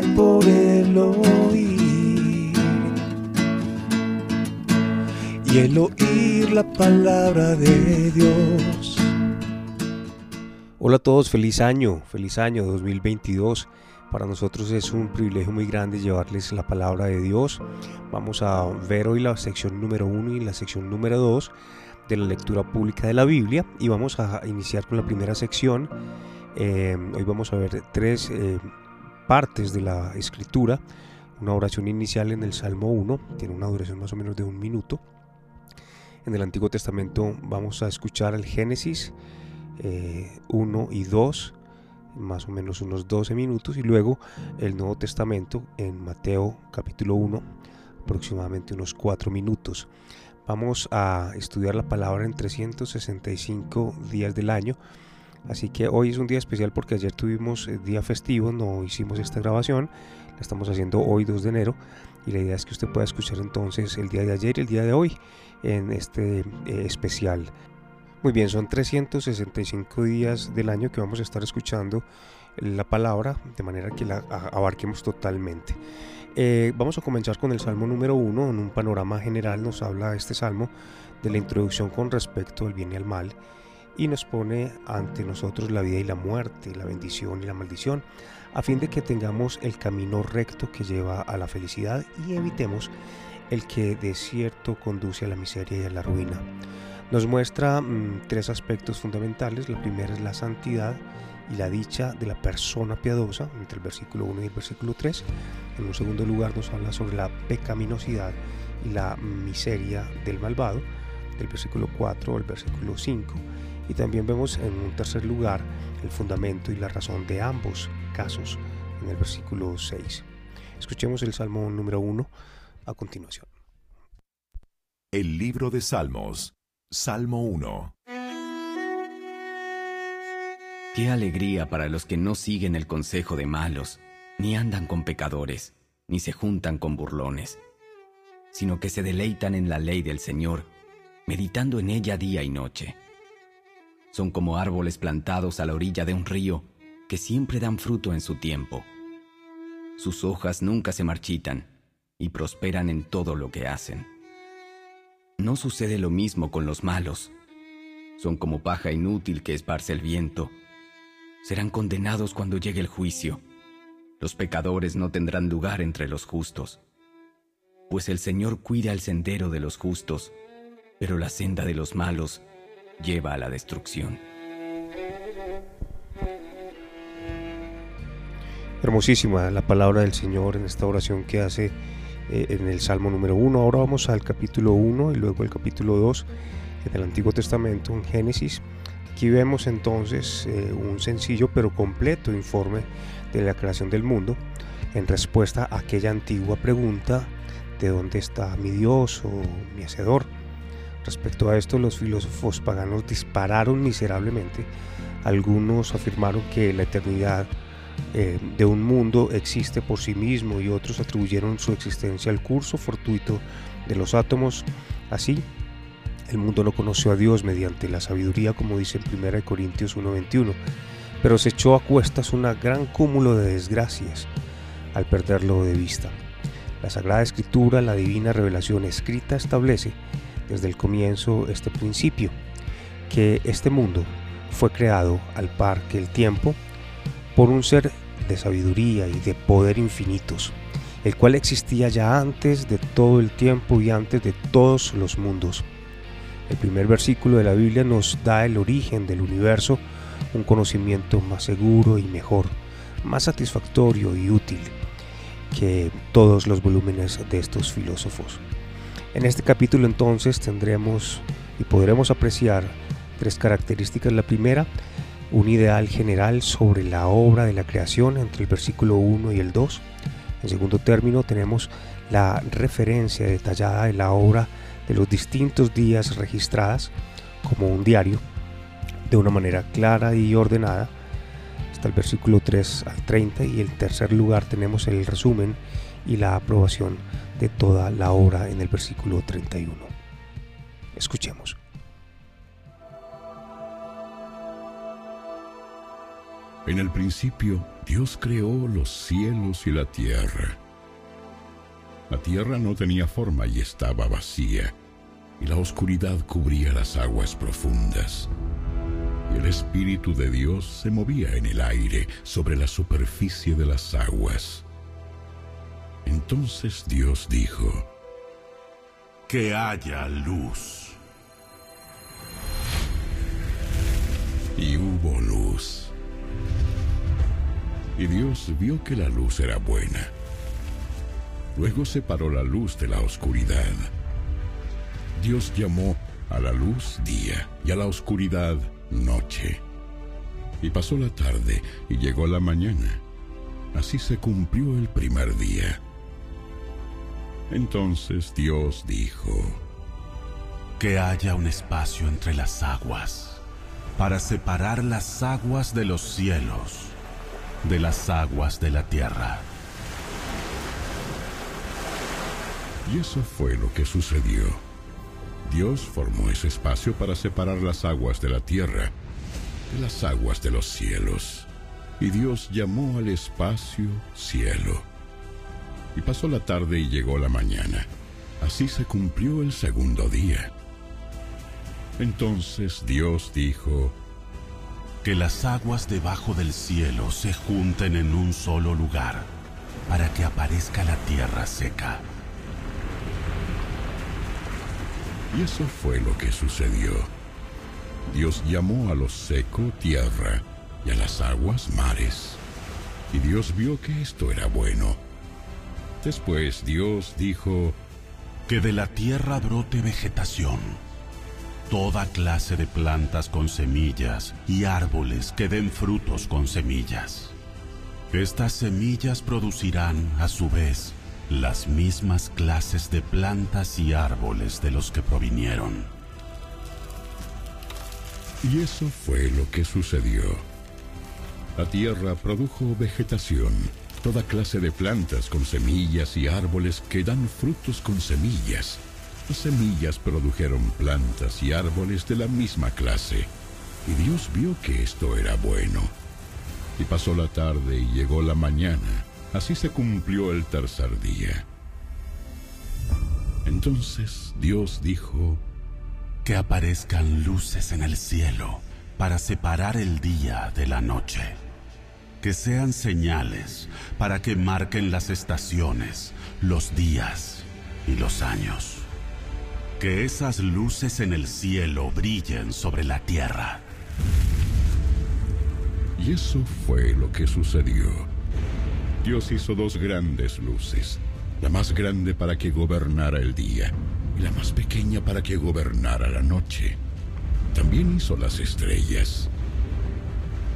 viene por el oír. Y el oír la palabra de Dios. Hola a todos, feliz año, feliz año 2022. Para nosotros es un privilegio muy grande llevarles la palabra de Dios. Vamos a ver hoy la sección número 1 y la sección número 2 de la lectura pública de la Biblia y vamos a iniciar con la primera sección. Eh, hoy vamos a ver tres eh, partes de la escritura. Una oración inicial en el Salmo 1, tiene una duración más o menos de un minuto. En el Antiguo Testamento vamos a escuchar el Génesis 1 eh, y 2, más o menos unos 12 minutos, y luego el Nuevo Testamento en Mateo capítulo 1, aproximadamente unos 4 minutos. Vamos a estudiar la palabra en 365 días del año. Así que hoy es un día especial porque ayer tuvimos eh, día festivo, no hicimos esta grabación, la estamos haciendo hoy 2 de enero y la idea es que usted pueda escuchar entonces el día de ayer y el día de hoy en este eh, especial. Muy bien, son 365 días del año que vamos a estar escuchando la palabra de manera que la abarquemos totalmente. Eh, vamos a comenzar con el Salmo número 1. En un panorama general nos habla este Salmo de la introducción con respecto al bien y al mal y nos pone ante nosotros la vida y la muerte, la bendición y la maldición, a fin de que tengamos el camino recto que lleva a la felicidad y evitemos el que de cierto conduce a la miseria y a la ruina. Nos muestra mm, tres aspectos fundamentales. La primera es la santidad y la dicha de la persona piadosa, entre el versículo 1 y el versículo 3. En un segundo lugar nos habla sobre la pecaminosidad y la miseria del malvado, del versículo 4 al versículo 5. Y también vemos en un tercer lugar el fundamento y la razón de ambos casos, en el versículo 6. Escuchemos el Salmo número 1 a continuación. El libro de Salmos, Salmo 1. Qué alegría para los que no siguen el consejo de malos, ni andan con pecadores, ni se juntan con burlones, sino que se deleitan en la ley del Señor, meditando en ella día y noche. Son como árboles plantados a la orilla de un río, que siempre dan fruto en su tiempo. Sus hojas nunca se marchitan y prosperan en todo lo que hacen. No sucede lo mismo con los malos. Son como paja inútil que esparce el viento serán condenados cuando llegue el juicio. Los pecadores no tendrán lugar entre los justos. Pues el Señor cuida el sendero de los justos, pero la senda de los malos lleva a la destrucción. Hermosísima la palabra del Señor en esta oración que hace eh, en el Salmo número 1. Ahora vamos al capítulo 1 y luego el capítulo 2 en el Antiguo Testamento, en Génesis. Aquí vemos entonces eh, un sencillo pero completo informe de la creación del mundo en respuesta a aquella antigua pregunta de dónde está mi Dios o mi Hacedor. Respecto a esto, los filósofos paganos dispararon miserablemente. Algunos afirmaron que la eternidad eh, de un mundo existe por sí mismo y otros atribuyeron su existencia al curso fortuito de los átomos. Así, el mundo no conoció a Dios mediante la sabiduría, como dice en 1 Corintios 1:21, pero se echó a cuestas un gran cúmulo de desgracias al perderlo de vista. La Sagrada Escritura, la divina revelación escrita, establece desde el comienzo este principio, que este mundo fue creado al par que el tiempo por un ser de sabiduría y de poder infinitos, el cual existía ya antes de todo el tiempo y antes de todos los mundos el primer versículo de la Biblia nos da el origen del universo, un conocimiento más seguro y mejor, más satisfactorio y útil que todos los volúmenes de estos filósofos. En este capítulo entonces tendremos y podremos apreciar tres características. La primera, un ideal general sobre la obra de la creación entre el versículo 1 y el 2. En segundo término tenemos la referencia detallada de la obra de los distintos días registradas como un diario de una manera clara y ordenada hasta el versículo 3 al 30 y en tercer lugar tenemos el resumen y la aprobación de toda la obra en el versículo 31. Escuchemos. En el principio Dios creó los cielos y la tierra. La tierra no tenía forma y estaba vacía, y la oscuridad cubría las aguas profundas. Y el Espíritu de Dios se movía en el aire sobre la superficie de las aguas. Entonces Dios dijo, Que haya luz. Y hubo luz. Y Dios vio que la luz era buena. Luego separó la luz de la oscuridad. Dios llamó a la luz día y a la oscuridad noche. Y pasó la tarde y llegó la mañana. Así se cumplió el primer día. Entonces Dios dijo, Que haya un espacio entre las aguas, para separar las aguas de los cielos de las aguas de la tierra. Y eso fue lo que sucedió. Dios formó ese espacio para separar las aguas de la tierra de las aguas de los cielos. Y Dios llamó al espacio cielo. Y pasó la tarde y llegó la mañana. Así se cumplió el segundo día. Entonces Dios dijo, que las aguas debajo del cielo se junten en un solo lugar para que aparezca la tierra seca. Y eso fue lo que sucedió. Dios llamó a lo seco tierra y a las aguas mares. Y Dios vio que esto era bueno. Después Dios dijo, Que de la tierra brote vegetación toda clase de plantas con semillas y árboles que den frutos con semillas. Estas semillas producirán, a su vez, las mismas clases de plantas y árboles de los que provinieron. Y eso fue lo que sucedió. La tierra produjo vegetación, toda clase de plantas con semillas y árboles que dan frutos con semillas las semillas produjeron plantas y árboles de la misma clase, y Dios vio que esto era bueno. Y pasó la tarde y llegó la mañana, así se cumplió el tercer día. Entonces Dios dijo, Que aparezcan luces en el cielo para separar el día de la noche. Que sean señales para que marquen las estaciones, los días y los años. Que esas luces en el cielo brillen sobre la tierra. Y eso fue lo que sucedió. Dios hizo dos grandes luces, la más grande para que gobernara el día y la más pequeña para que gobernara la noche. También hizo las estrellas.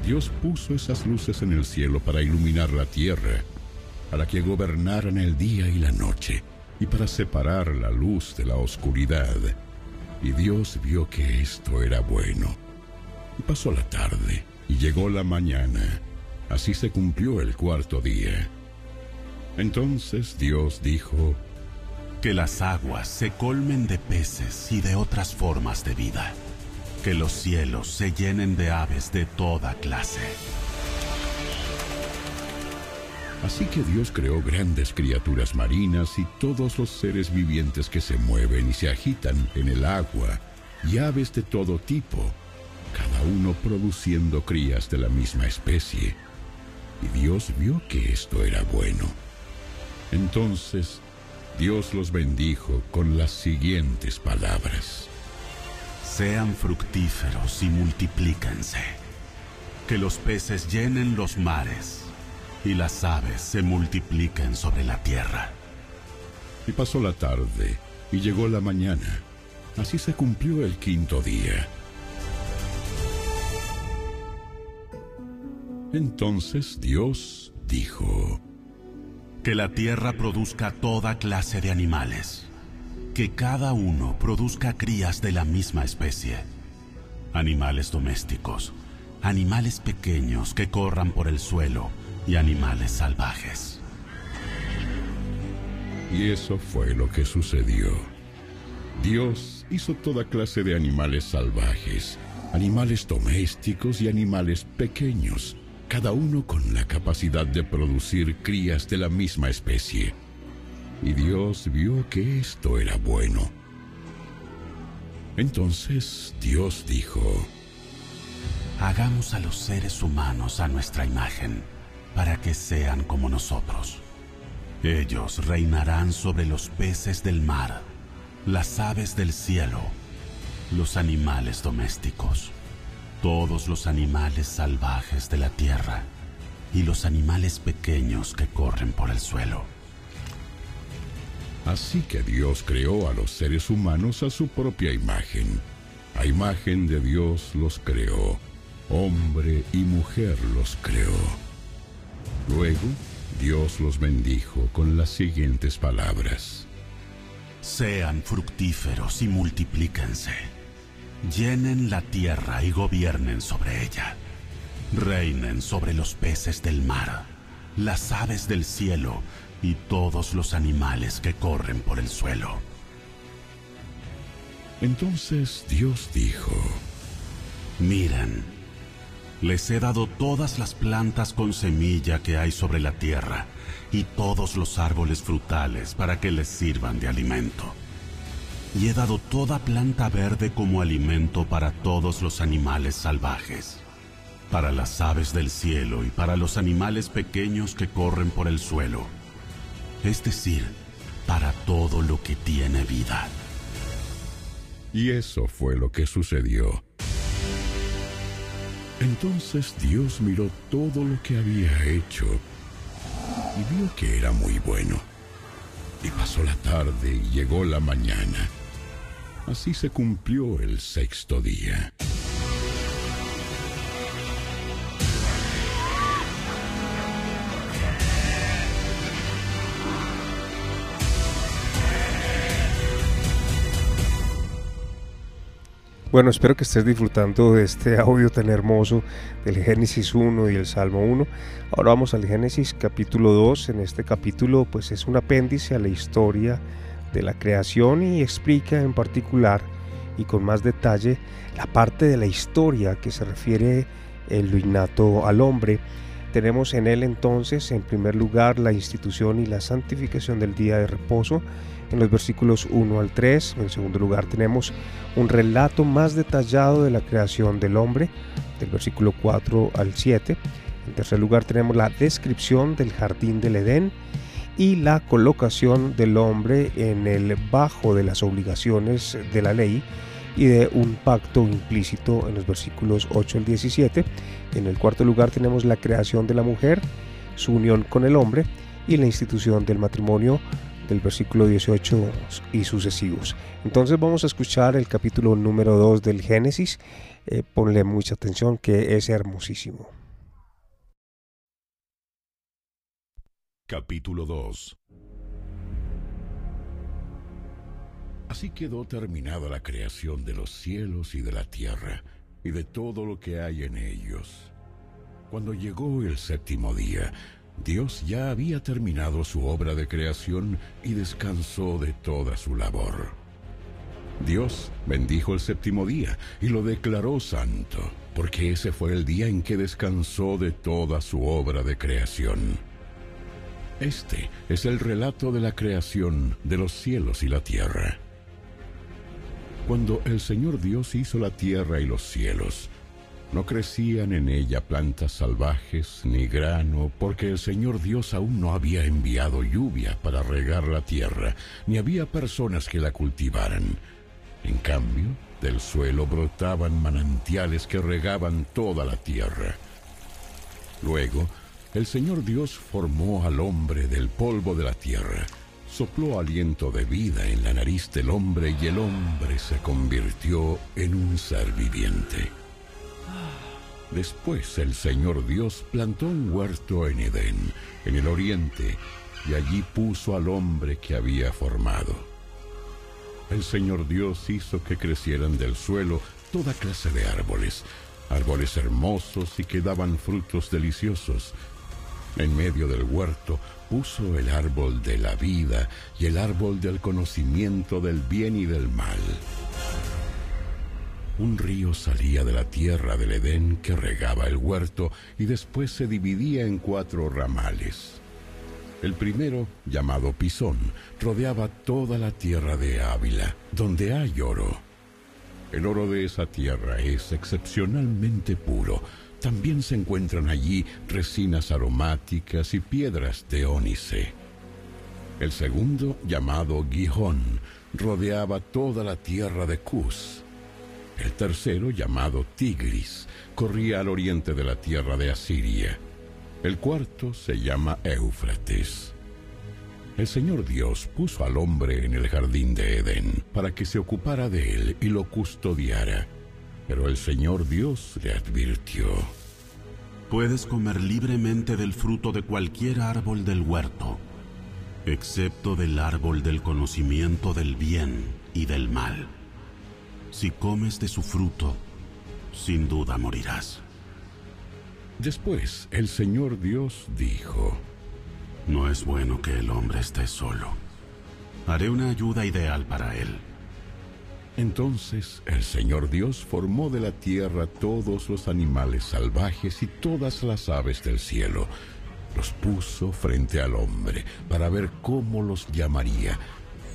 Dios puso esas luces en el cielo para iluminar la tierra, para que gobernaran el día y la noche y para separar la luz de la oscuridad. Y Dios vio que esto era bueno. Y pasó la tarde y llegó la mañana. Así se cumplió el cuarto día. Entonces Dios dijo, Que las aguas se colmen de peces y de otras formas de vida. Que los cielos se llenen de aves de toda clase. Así que Dios creó grandes criaturas marinas y todos los seres vivientes que se mueven y se agitan en el agua, y aves de todo tipo, cada uno produciendo crías de la misma especie. Y Dios vio que esto era bueno. Entonces Dios los bendijo con las siguientes palabras. Sean fructíferos y multiplíquense. Que los peces llenen los mares y las aves se multipliquen sobre la tierra. Y pasó la tarde y llegó la mañana. Así se cumplió el quinto día. Entonces Dios dijo, Que la tierra produzca toda clase de animales, que cada uno produzca crías de la misma especie, animales domésticos, animales pequeños que corran por el suelo, y animales salvajes. Y eso fue lo que sucedió. Dios hizo toda clase de animales salvajes, animales domésticos y animales pequeños, cada uno con la capacidad de producir crías de la misma especie. Y Dios vio que esto era bueno. Entonces Dios dijo, Hagamos a los seres humanos a nuestra imagen, para que sean como nosotros. Ellos reinarán sobre los peces del mar, las aves del cielo, los animales domésticos, todos los animales salvajes de la tierra y los animales pequeños que corren por el suelo. Así que Dios creó a los seres humanos a su propia imagen. A imagen de Dios los creó. Hombre y mujer los creó. Luego, Dios los bendijo con las siguientes palabras. Sean fructíferos y multiplíquense. Llenen la tierra y gobiernen sobre ella. Reinen sobre los peces del mar, las aves del cielo y todos los animales que corren por el suelo. Entonces Dios dijo, Miren, les he dado todas las plantas con semilla que hay sobre la tierra y todos los árboles frutales para que les sirvan de alimento. Y he dado toda planta verde como alimento para todos los animales salvajes, para las aves del cielo y para los animales pequeños que corren por el suelo es decir, para todo lo que tiene vida. Y eso fue lo que sucedió. Entonces Dios miró todo lo que había hecho y vio que era muy bueno. Y pasó la tarde y llegó la mañana. Así se cumplió el sexto día. Bueno, espero que estés disfrutando de este audio tan hermoso del Génesis 1 y el Salmo 1. Ahora vamos al Génesis capítulo 2. En este capítulo pues es un apéndice a la historia de la creación y explica en particular y con más detalle la parte de la historia que se refiere en lo innato al hombre. Tenemos en él entonces en primer lugar la institución y la santificación del día de reposo en los versículos 1 al 3. En segundo lugar tenemos un relato más detallado de la creación del hombre, del versículo 4 al 7. En tercer lugar tenemos la descripción del jardín del Edén y la colocación del hombre en el bajo de las obligaciones de la ley y de un pacto implícito en los versículos 8 al 17. En el cuarto lugar tenemos la creación de la mujer, su unión con el hombre y la institución del matrimonio del versículo 18 y sucesivos. Entonces vamos a escuchar el capítulo número 2 del Génesis. Eh, ponle mucha atención que es hermosísimo. Capítulo 2 Así quedó terminada la creación de los cielos y de la tierra, y de todo lo que hay en ellos. Cuando llegó el séptimo día, Dios ya había terminado su obra de creación y descansó de toda su labor. Dios bendijo el séptimo día y lo declaró santo, porque ese fue el día en que descansó de toda su obra de creación. Este es el relato de la creación de los cielos y la tierra. Cuando el Señor Dios hizo la tierra y los cielos, no crecían en ella plantas salvajes ni grano, porque el Señor Dios aún no había enviado lluvia para regar la tierra, ni había personas que la cultivaran. En cambio, del suelo brotaban manantiales que regaban toda la tierra. Luego, el Señor Dios formó al hombre del polvo de la tierra, sopló aliento de vida en la nariz del hombre y el hombre se convirtió en un ser viviente. Después el Señor Dios plantó un huerto en Edén, en el oriente, y allí puso al hombre que había formado. El Señor Dios hizo que crecieran del suelo toda clase de árboles, árboles hermosos y que daban frutos deliciosos. En medio del huerto puso el árbol de la vida y el árbol del conocimiento del bien y del mal. Un río salía de la tierra del Edén que regaba el huerto y después se dividía en cuatro ramales. El primero, llamado Pisón, rodeaba toda la tierra de Ávila, donde hay oro. El oro de esa tierra es excepcionalmente puro. También se encuentran allí resinas aromáticas y piedras de ónice. El segundo, llamado Gijón, rodeaba toda la tierra de Cus. El tercero, llamado Tigris, corría al oriente de la tierra de Asiria. El cuarto se llama Éufrates. El Señor Dios puso al hombre en el jardín de Edén para que se ocupara de él y lo custodiara. Pero el Señor Dios le advirtió. Puedes comer libremente del fruto de cualquier árbol del huerto, excepto del árbol del conocimiento del bien y del mal. Si comes de su fruto, sin duda morirás. Después el Señor Dios dijo, No es bueno que el hombre esté solo. Haré una ayuda ideal para él. Entonces el Señor Dios formó de la tierra todos los animales salvajes y todas las aves del cielo. Los puso frente al hombre para ver cómo los llamaría.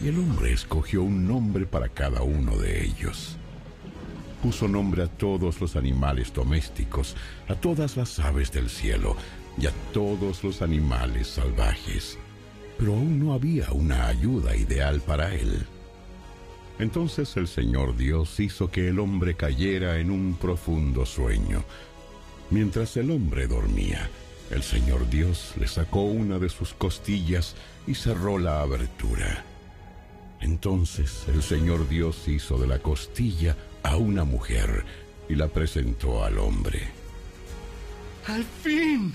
Y el hombre escogió un nombre para cada uno de ellos puso nombre a todos los animales domésticos, a todas las aves del cielo y a todos los animales salvajes. Pero aún no había una ayuda ideal para él. Entonces el Señor Dios hizo que el hombre cayera en un profundo sueño. Mientras el hombre dormía, el Señor Dios le sacó una de sus costillas y cerró la abertura. Entonces el Señor Dios hizo de la costilla a una mujer y la presentó al hombre. ¡Al fin!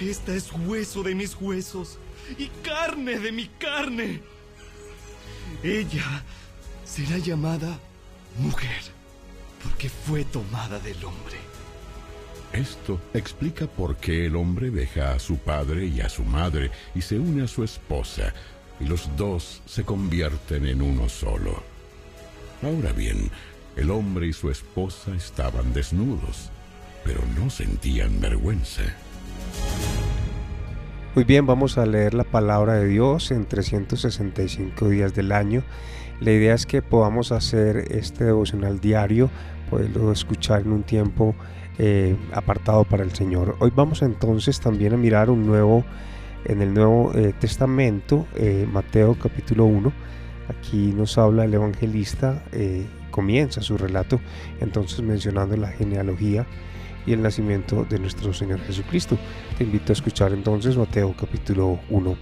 Esta es hueso de mis huesos y carne de mi carne. Ella será llamada mujer porque fue tomada del hombre. Esto explica por qué el hombre deja a su padre y a su madre y se une a su esposa, y los dos se convierten en uno solo. Ahora bien, el hombre y su esposa estaban desnudos, pero no sentían vergüenza. Muy bien, vamos a leer la palabra de Dios en 365 días del año. La idea es que podamos hacer este devocional diario, poderlo escuchar en un tiempo eh, apartado para el Señor. Hoy vamos entonces también a mirar un nuevo, en el Nuevo eh, Testamento, eh, Mateo capítulo 1 Aquí nos habla el evangelista, eh, comienza su relato entonces mencionando la genealogía y el nacimiento de nuestro Señor Jesucristo. Te invito a escuchar entonces Mateo capítulo 1.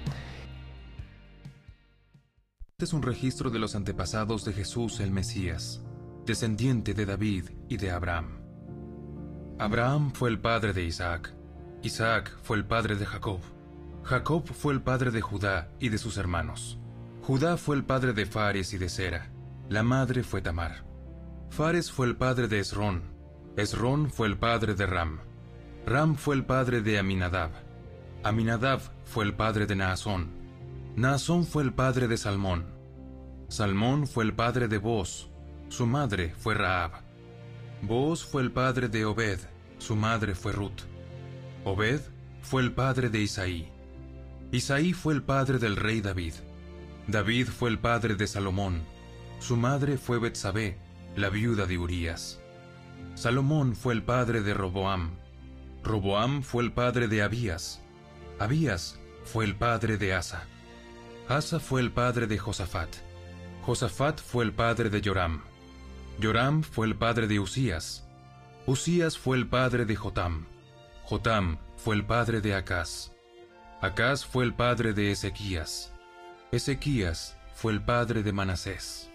Este es un registro de los antepasados de Jesús el Mesías, descendiente de David y de Abraham. Abraham fue el padre de Isaac, Isaac fue el padre de Jacob, Jacob fue el padre de Judá y de sus hermanos. Judá fue el padre de Fares y de Sera. La madre fue Tamar. Fares fue el padre de Esrón. Esrón fue el padre de Ram. Ram fue el padre de Aminadab. Aminadab fue el padre de Naasón. Naasón fue el padre de Salmón. Salmón fue el padre de Boz. Su madre fue Raab. Boz fue el padre de Obed. Su madre fue Ruth. Obed fue el padre de Isaí. Isaí fue el padre del rey David. David fue el padre de Salomón. Su madre fue Betsabé, la viuda de Urías. Salomón fue el padre de Roboam. Roboam fue el padre de Abías. Abías fue el padre de Asa. Asa fue el padre de Josafat. Josafat fue el padre de Joram. Joram fue el padre de Usías. Usías fue el padre de Jotam. Jotam fue el padre de Acaz. Acaz fue el padre de Ezequías. Ezequías fue el padre de Manasés.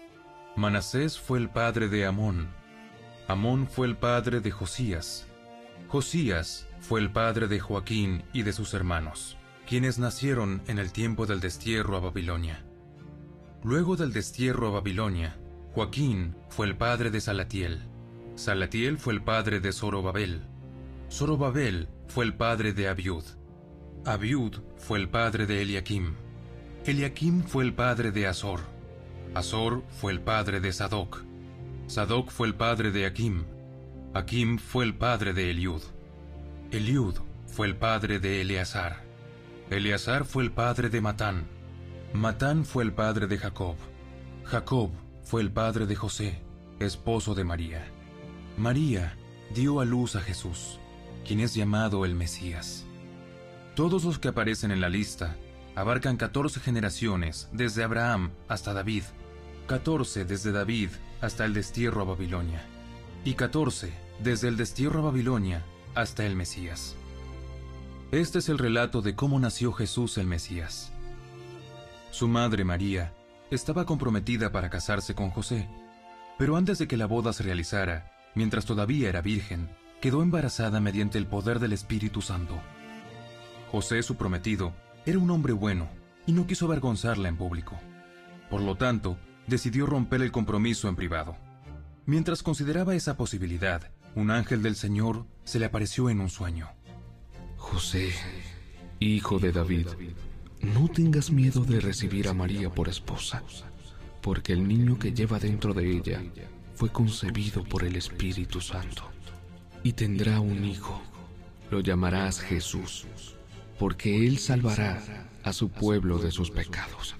Manasés fue el padre de Amón. Amón fue el padre de Josías. Josías fue el padre de Joaquín y de sus hermanos, quienes nacieron en el tiempo del destierro a Babilonia. Luego del destierro a Babilonia, Joaquín fue el padre de Salatiel. Salatiel fue el padre de Zorobabel. Zorobabel fue el padre de Abiud. Abiud fue el padre de Eliakim. Eliakim fue el padre de Azor. Azor fue el padre de Sadoc. Sadoc fue el padre de Akim. Akim fue el padre de Eliud. Eliud fue el padre de Eleazar. Eleazar fue el padre de Matán. Matán fue el padre de Jacob. Jacob fue el padre de José, esposo de María. María dio a luz a Jesús, quien es llamado el Mesías. Todos los que aparecen en la lista abarcan 14 generaciones desde Abraham hasta David, 14 desde David hasta el destierro a Babilonia, y 14 desde el destierro a Babilonia hasta el Mesías. Este es el relato de cómo nació Jesús el Mesías. Su madre María estaba comprometida para casarse con José, pero antes de que la boda se realizara, mientras todavía era virgen, quedó embarazada mediante el poder del Espíritu Santo. José, su prometido, era un hombre bueno y no quiso avergonzarla en público. Por lo tanto, decidió romper el compromiso en privado. Mientras consideraba esa posibilidad, un ángel del Señor se le apareció en un sueño. José, hijo de David, no tengas miedo de recibir a María por esposa, porque el niño que lleva dentro de ella fue concebido por el Espíritu Santo. Y tendrá un hijo, lo llamarás Jesús, porque él salvará a su pueblo de sus pecados.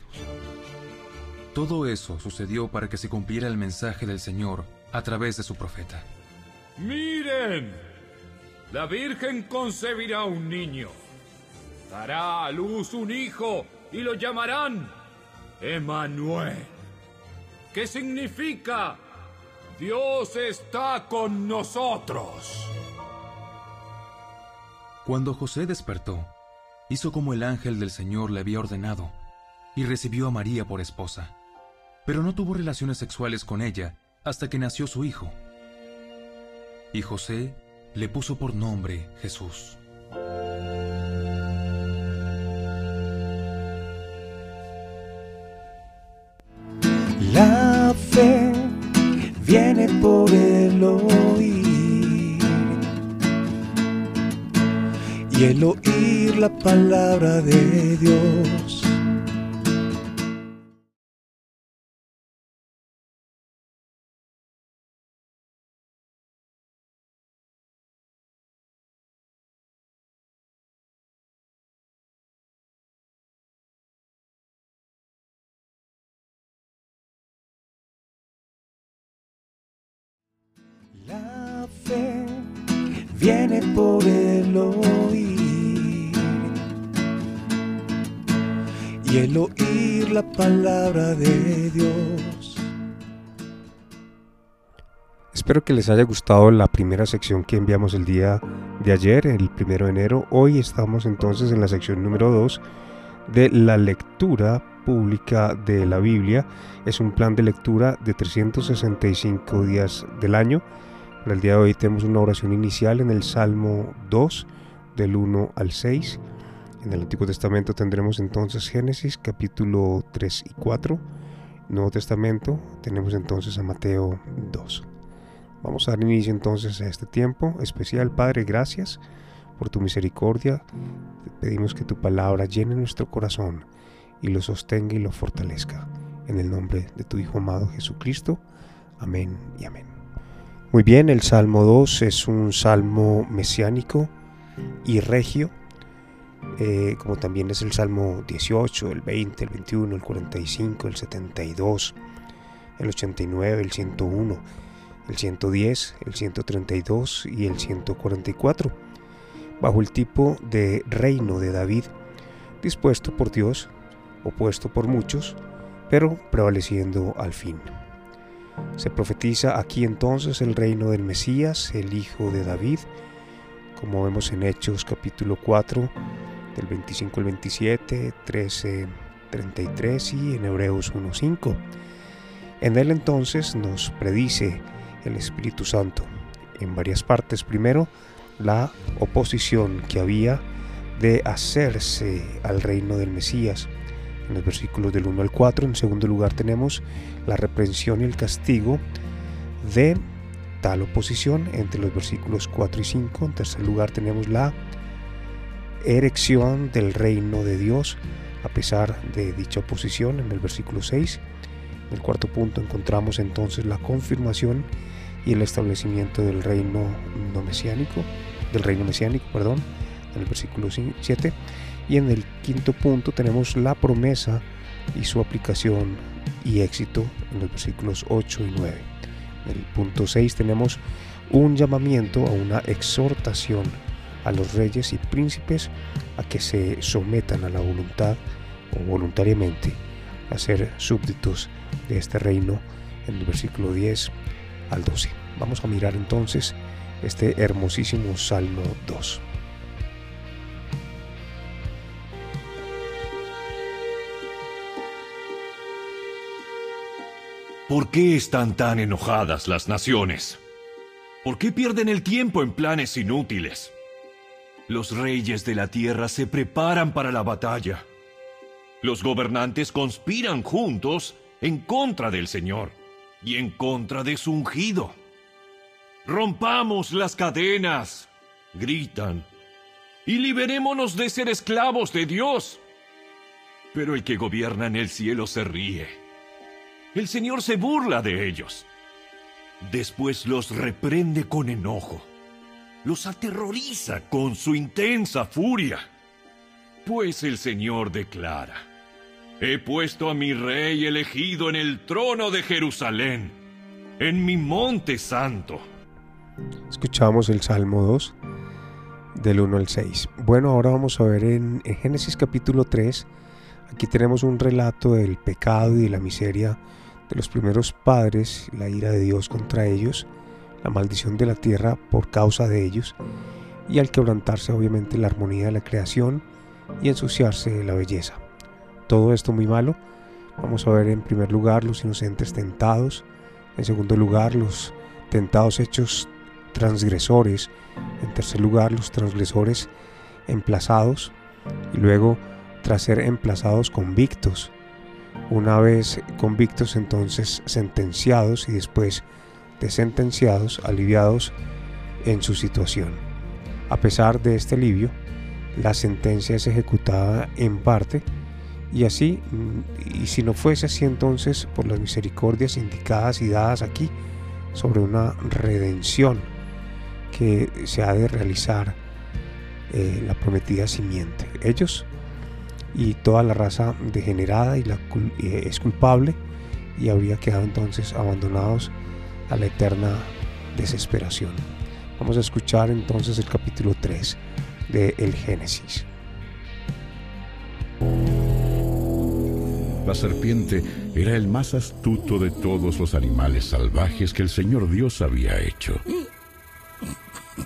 Todo eso sucedió para que se cumpliera el mensaje del Señor a través de su profeta. Miren, la Virgen concebirá un niño, dará a luz un hijo y lo llamarán Emanuel, ¿Qué significa Dios está con nosotros. Cuando José despertó, hizo como el ángel del Señor le había ordenado y recibió a María por esposa, pero no tuvo relaciones sexuales con ella hasta que nació su hijo. Y José le puso por nombre Jesús. La fe viene por el oír. Y el oír la palabra de Dios. Viene por el oír. Y el oír la palabra de Dios. Espero que les haya gustado la primera sección que enviamos el día de ayer, el primero de enero. Hoy estamos entonces en la sección número 2 de la lectura pública de la Biblia. Es un plan de lectura de 365 días del año. Para el día de hoy tenemos una oración inicial en el Salmo 2, del 1 al 6. En el Antiguo Testamento tendremos entonces Génesis capítulo 3 y 4. Nuevo Testamento tenemos entonces a Mateo 2. Vamos a dar inicio entonces a este tiempo especial. Padre, gracias por tu misericordia. Te pedimos que tu palabra llene nuestro corazón y lo sostenga y lo fortalezca. En el nombre de tu Hijo amado Jesucristo. Amén y amén. Muy bien, el Salmo 2 es un salmo mesiánico y regio, eh, como también es el Salmo 18, el 20, el 21, el 45, el 72, el 89, el 101, el 110, el 132 y el 144, bajo el tipo de reino de David, dispuesto por Dios, opuesto por muchos, pero prevaleciendo al fin. Se profetiza aquí entonces el reino del Mesías, el hijo de David, como vemos en Hechos capítulo 4, del 25 al 27, 13, 33 y en Hebreos 1.5. En él entonces nos predice el Espíritu Santo en varias partes. Primero, la oposición que había de hacerse al reino del Mesías en los versículos del 1 al 4. En segundo lugar tenemos la reprensión y el castigo de tal oposición entre los versículos 4 y 5. En tercer lugar tenemos la erección del reino de Dios a pesar de dicha oposición en el versículo 6. En el cuarto punto encontramos entonces la confirmación y el establecimiento del reino no mesiánico, del reino mesiánico, perdón, en el versículo 7. Y en el quinto punto tenemos la promesa y su aplicación y éxito en los versículos 8 y 9. En el punto 6 tenemos un llamamiento a una exhortación a los reyes y príncipes a que se sometan a la voluntad o voluntariamente a ser súbditos de este reino en el versículo 10 al 12. Vamos a mirar entonces este hermosísimo Salmo 2. ¿Por qué están tan enojadas las naciones? ¿Por qué pierden el tiempo en planes inútiles? Los reyes de la tierra se preparan para la batalla. Los gobernantes conspiran juntos en contra del Señor y en contra de su ungido. Rompamos las cadenas, gritan, y liberémonos de ser esclavos de Dios. Pero el que gobierna en el cielo se ríe. El Señor se burla de ellos. Después los reprende con enojo. Los aterroriza con su intensa furia. Pues el Señor declara, He puesto a mi rey elegido en el trono de Jerusalén, en mi monte santo. Escuchamos el Salmo 2 del 1 al 6. Bueno, ahora vamos a ver en, en Génesis capítulo 3, aquí tenemos un relato del pecado y de la miseria los primeros padres, la ira de Dios contra ellos, la maldición de la tierra por causa de ellos, y al quebrantarse obviamente la armonía de la creación y ensuciarse la belleza. Todo esto muy malo. Vamos a ver en primer lugar los inocentes tentados, en segundo lugar los tentados hechos transgresores, en tercer lugar los transgresores emplazados y luego tras ser emplazados convictos una vez convictos entonces sentenciados y después de sentenciados aliviados en su situación. A pesar de este alivio, la sentencia es ejecutada en parte y así, mm, y si no fuese así entonces por las misericordias indicadas y dadas aquí sobre una redención que se ha de realizar eh, la prometida simiente. Ellos y toda la raza degenerada y la, eh, es culpable y habría quedado entonces abandonados a la eterna desesperación. Vamos a escuchar entonces el capítulo 3 de El Génesis. La serpiente era el más astuto de todos los animales salvajes que el Señor Dios había hecho.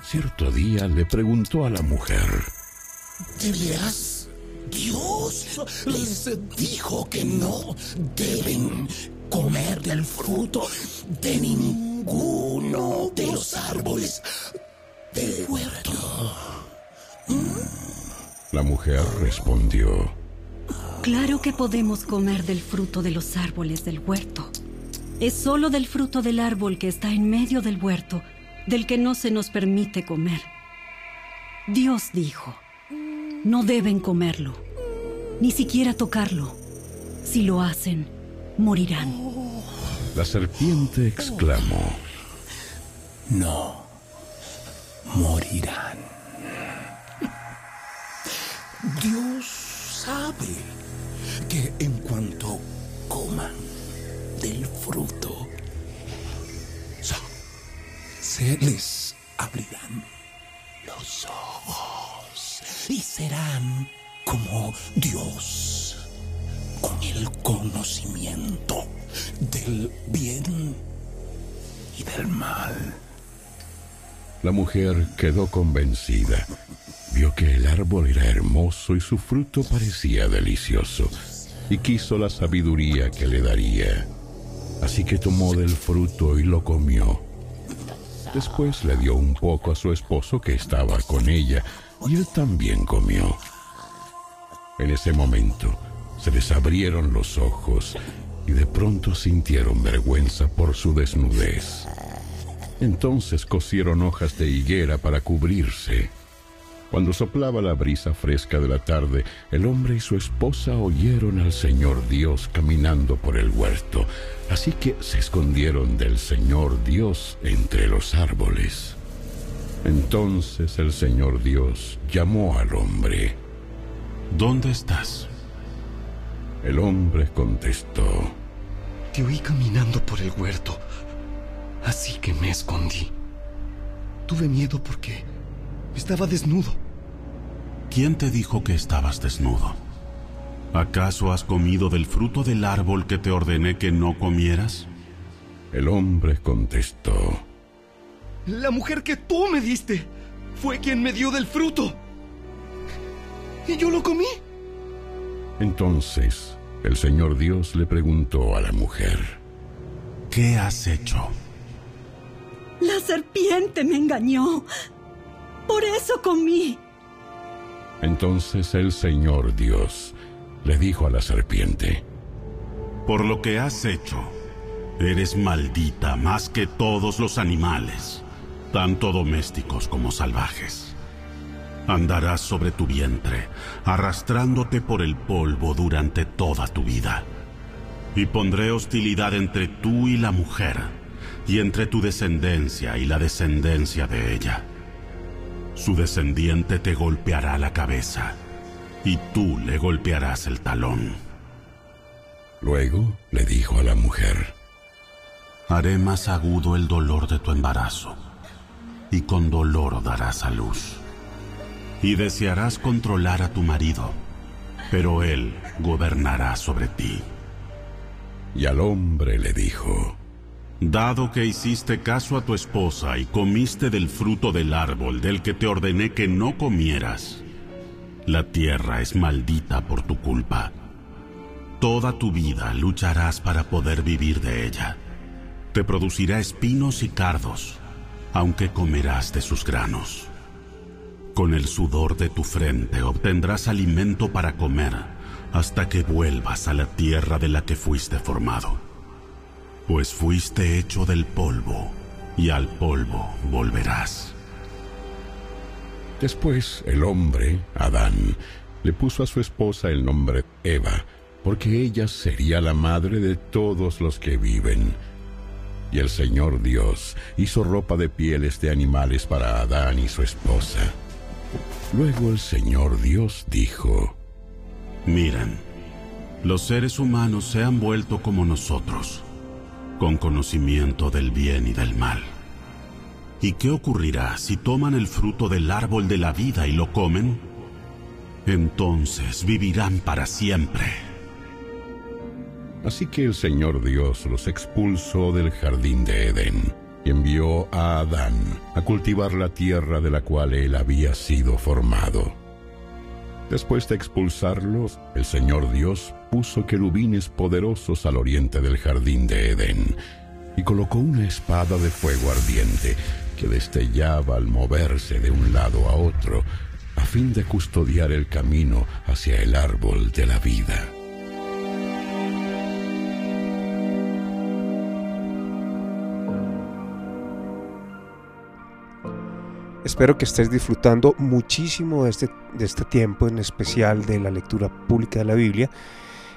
Cierto día le preguntó a la mujer, ¿De veras Dios les dijo que no deben comer del fruto de ninguno de los árboles del huerto. La mujer respondió, Claro que podemos comer del fruto de los árboles del huerto. Es solo del fruto del árbol que está en medio del huerto, del que no se nos permite comer. Dios dijo, no deben comerlo, ni siquiera tocarlo. Si lo hacen, morirán. La serpiente exclamó, No, morirán. Dios sabe que en cuanto coman del fruto, se les abrirán los ojos y serán como Dios, con el conocimiento del bien y del mal. La mujer quedó convencida. Vio que el árbol era hermoso y su fruto parecía delicioso, y quiso la sabiduría que le daría. Así que tomó del fruto y lo comió. Después le dio un poco a su esposo que estaba con ella, y él también comió. En ese momento se les abrieron los ojos y de pronto sintieron vergüenza por su desnudez. Entonces cosieron hojas de higuera para cubrirse Cuando soplaba la brisa fresca de la tarde, el hombre y su esposa oyeron al Señor Dios caminando por el huerto, así que se escondieron del Señor Dios entre los árboles. Entonces el Señor Dios llamó al hombre. ¿Dónde estás? El hombre contestó. Te oí caminando por el huerto, así que me escondí. Tuve miedo porque estaba desnudo. ¿Quién te dijo que estabas desnudo? ¿Acaso has comido del fruto del árbol que te ordené que no comieras? El hombre contestó. La mujer que tú me diste fue quien me dio del fruto. Y yo lo comí. Entonces el Señor Dios le preguntó a la mujer, ¿qué has hecho? La serpiente me engañó. Por eso comí. Entonces el Señor Dios le dijo a la serpiente, Por lo que has hecho, eres maldita más que todos los animales, tanto domésticos como salvajes. Andarás sobre tu vientre, arrastrándote por el polvo durante toda tu vida. Y pondré hostilidad entre tú y la mujer, y entre tu descendencia y la descendencia de ella. Su descendiente te golpeará la cabeza, y tú le golpearás el talón. Luego le dijo a la mujer, Haré más agudo el dolor de tu embarazo, y con dolor darás a luz y desearás controlar a tu marido, pero él gobernará sobre ti. Y al hombre le dijo, Dado que hiciste caso a tu esposa y comiste del fruto del árbol del que te ordené que no comieras, la tierra es maldita por tu culpa. Toda tu vida lucharás para poder vivir de ella. Te producirá espinos y cardos, aunque comerás de sus granos. Con el sudor de tu frente obtendrás alimento para comer hasta que vuelvas a la tierra de la que fuiste formado. Pues fuiste hecho del polvo y al polvo volverás. Después el hombre, Adán, le puso a su esposa el nombre Eva, porque ella sería la madre de todos los que viven. Y el Señor Dios hizo ropa de pieles de animales para Adán y su esposa. Luego el Señor Dios dijo, Miren, los seres humanos se han vuelto como nosotros, con conocimiento del bien y del mal. ¿Y qué ocurrirá si toman el fruto del árbol de la vida y lo comen? Entonces vivirán para siempre. Así que el Señor Dios los expulsó del jardín de Edén envió a Adán a cultivar la tierra de la cual él había sido formado. Después de expulsarlos, el Señor Dios puso querubines poderosos al oriente del jardín de Edén y colocó una espada de fuego ardiente que destellaba al moverse de un lado a otro a fin de custodiar el camino hacia el árbol de la vida. Espero que estés disfrutando muchísimo de este, de este tiempo, en especial de la lectura pública de la Biblia.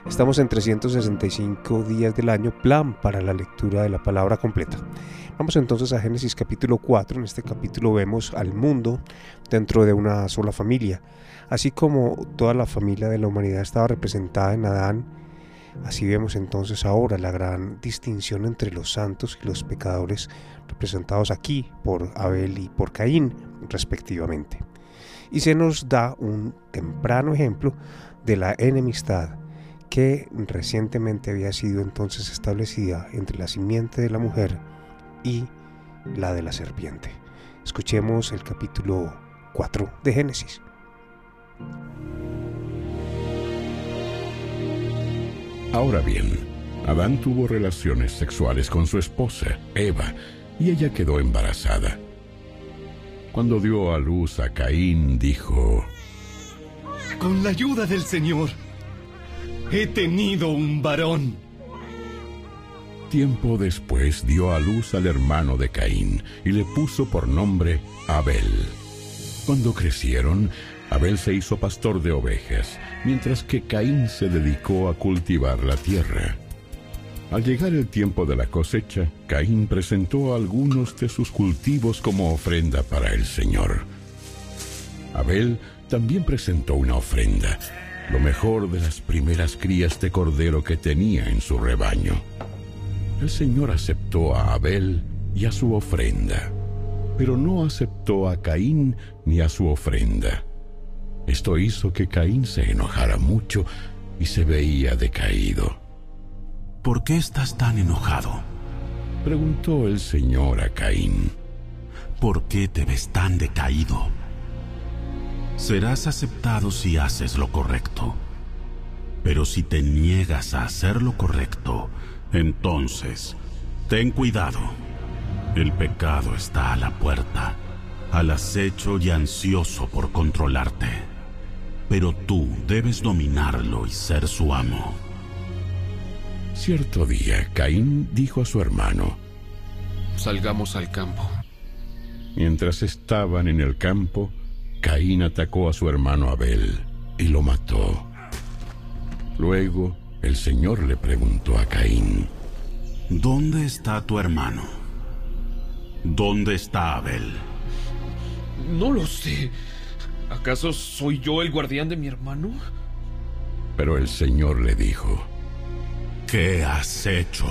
Estamos en 365 días del año, plan para la lectura de la palabra completa. Vamos entonces a Génesis capítulo 4. En este capítulo vemos al mundo dentro de una sola familia. Así como toda la familia de la humanidad estaba representada en Adán, así vemos entonces ahora la gran distinción entre los santos y los pecadores representados aquí por Abel y por Caín, respectivamente. Y se nos da un temprano ejemplo de la enemistad que recientemente había sido entonces establecida entre la simiente de la mujer y la de la serpiente. Escuchemos el capítulo 4 de Génesis. Ahora bien, Adán tuvo relaciones sexuales con su esposa, Eva, y ella quedó embarazada. Cuando dio a luz a Caín, dijo, Con la ayuda del Señor, he tenido un varón. Tiempo después dio a luz al hermano de Caín y le puso por nombre Abel. Cuando crecieron, Abel se hizo pastor de ovejas, mientras que Caín se dedicó a cultivar la tierra. Al llegar el tiempo de la cosecha, Caín presentó algunos de sus cultivos como ofrenda para el Señor. Abel también presentó una ofrenda, lo mejor de las primeras crías de cordero que tenía en su rebaño. El Señor aceptó a Abel y a su ofrenda, pero no aceptó a Caín ni a su ofrenda. Esto hizo que Caín se enojara mucho y se veía decaído. ¿Por qué estás tan enojado? Preguntó el Señor a Caín. ¿Por qué te ves tan decaído? Serás aceptado si haces lo correcto. Pero si te niegas a hacer lo correcto, entonces, ten cuidado. El pecado está a la puerta, al acecho y ansioso por controlarte. Pero tú debes dominarlo y ser su amo. Cierto día, Caín dijo a su hermano, Salgamos al campo. Mientras estaban en el campo, Caín atacó a su hermano Abel y lo mató. Luego, el Señor le preguntó a Caín, ¿Dónde está tu hermano? ¿Dónde está Abel? No lo sé. ¿Acaso soy yo el guardián de mi hermano? Pero el Señor le dijo, ¿Qué has hecho?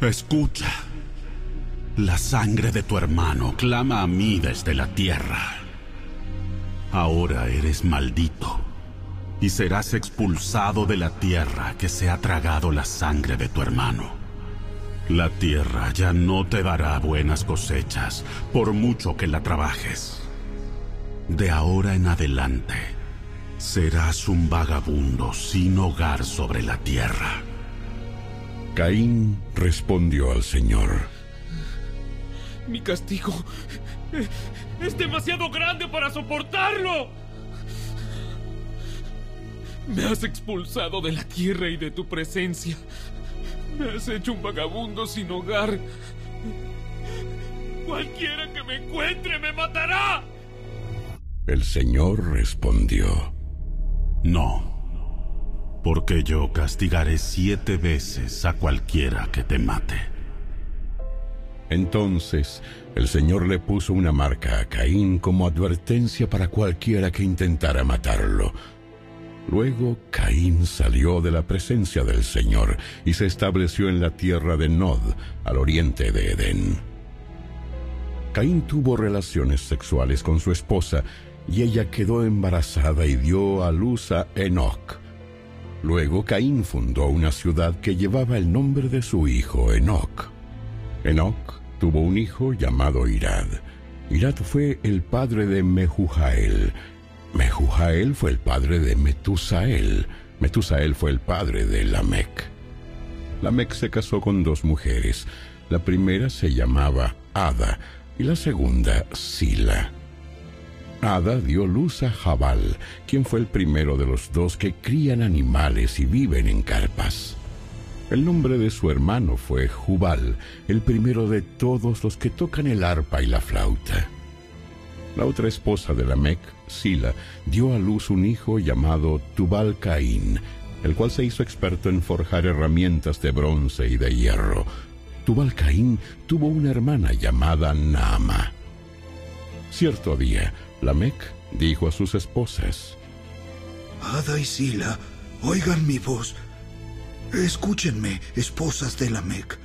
Escucha. La sangre de tu hermano clama a mí desde la tierra. Ahora eres maldito y serás expulsado de la tierra que se ha tragado la sangre de tu hermano. La tierra ya no te dará buenas cosechas por mucho que la trabajes. De ahora en adelante, serás un vagabundo sin hogar sobre la tierra. Caín respondió al Señor, Mi castigo es demasiado grande para soportarlo. Me has expulsado de la tierra y de tu presencia. Me has hecho un vagabundo sin hogar. Cualquiera que me encuentre me matará. El Señor respondió, No, porque yo castigaré siete veces a cualquiera que te mate. Entonces el Señor le puso una marca a Caín como advertencia para cualquiera que intentara matarlo. Luego Caín salió de la presencia del Señor y se estableció en la tierra de Nod, al oriente de Edén. Caín tuvo relaciones sexuales con su esposa y ella quedó embarazada y dio a luz a Enoch. Luego Caín fundó una ciudad que llevaba el nombre de su hijo Enoch. Enoch tuvo un hijo llamado Irad. Irad fue el padre de Mehujael. Mehujael fue el padre de Metusael. Metusael fue el padre de Lamec. Lamec se casó con dos mujeres. La primera se llamaba Ada y la segunda Sila. Ada dio luz a Jabal, quien fue el primero de los dos que crían animales y viven en carpas. El nombre de su hermano fue Jubal, el primero de todos los que tocan el arpa y la flauta. La otra esposa de Lamec, Sila, dio a luz un hijo llamado Tubal Caín, el cual se hizo experto en forjar herramientas de bronce y de hierro. Tubal Caín tuvo una hermana llamada Naama. Cierto día, Lamec dijo a sus esposas, Ada y Sila, oigan mi voz. Escúchenme, esposas de Lamec.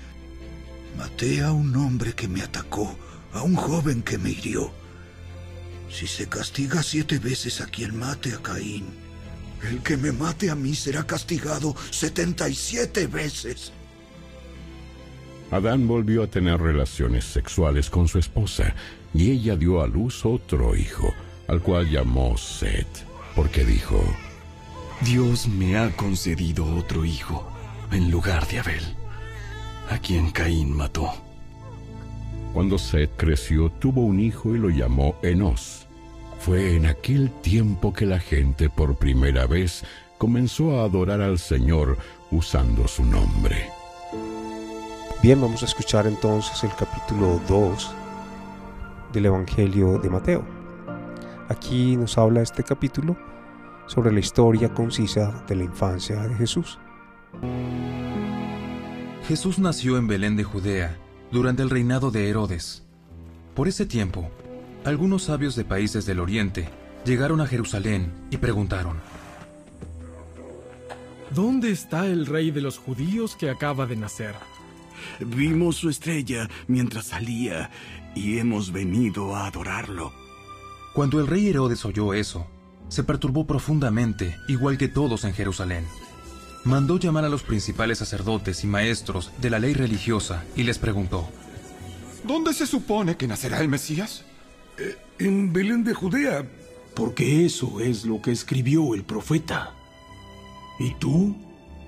Maté a un hombre que me atacó, a un joven que me hirió. Si se castiga siete veces a quien mate a Caín, el que me mate a mí será castigado setenta y siete veces. Adán volvió a tener relaciones sexuales con su esposa y ella dio a luz otro hijo, al cual llamó Set, porque dijo, Dios me ha concedido otro hijo en lugar de Abel, a quien Caín mató. Cuando Set creció, tuvo un hijo y lo llamó Enos. Fue en aquel tiempo que la gente por primera vez comenzó a adorar al Señor usando su nombre. Bien, vamos a escuchar entonces el capítulo 2 del Evangelio de Mateo. Aquí nos habla este capítulo sobre la historia concisa de la infancia de Jesús. Jesús nació en Belén de Judea durante el reinado de Herodes. Por ese tiempo, algunos sabios de países del oriente llegaron a Jerusalén y preguntaron, ¿Dónde está el rey de los judíos que acaba de nacer? Vimos su estrella mientras salía y hemos venido a adorarlo. Cuando el rey Herodes oyó eso, se perturbó profundamente, igual que todos en Jerusalén. Mandó llamar a los principales sacerdotes y maestros de la ley religiosa y les preguntó, ¿Dónde se supone que nacerá el Mesías? Eh, en Belén de Judea, porque eso es lo que escribió el profeta. ¿Y tú?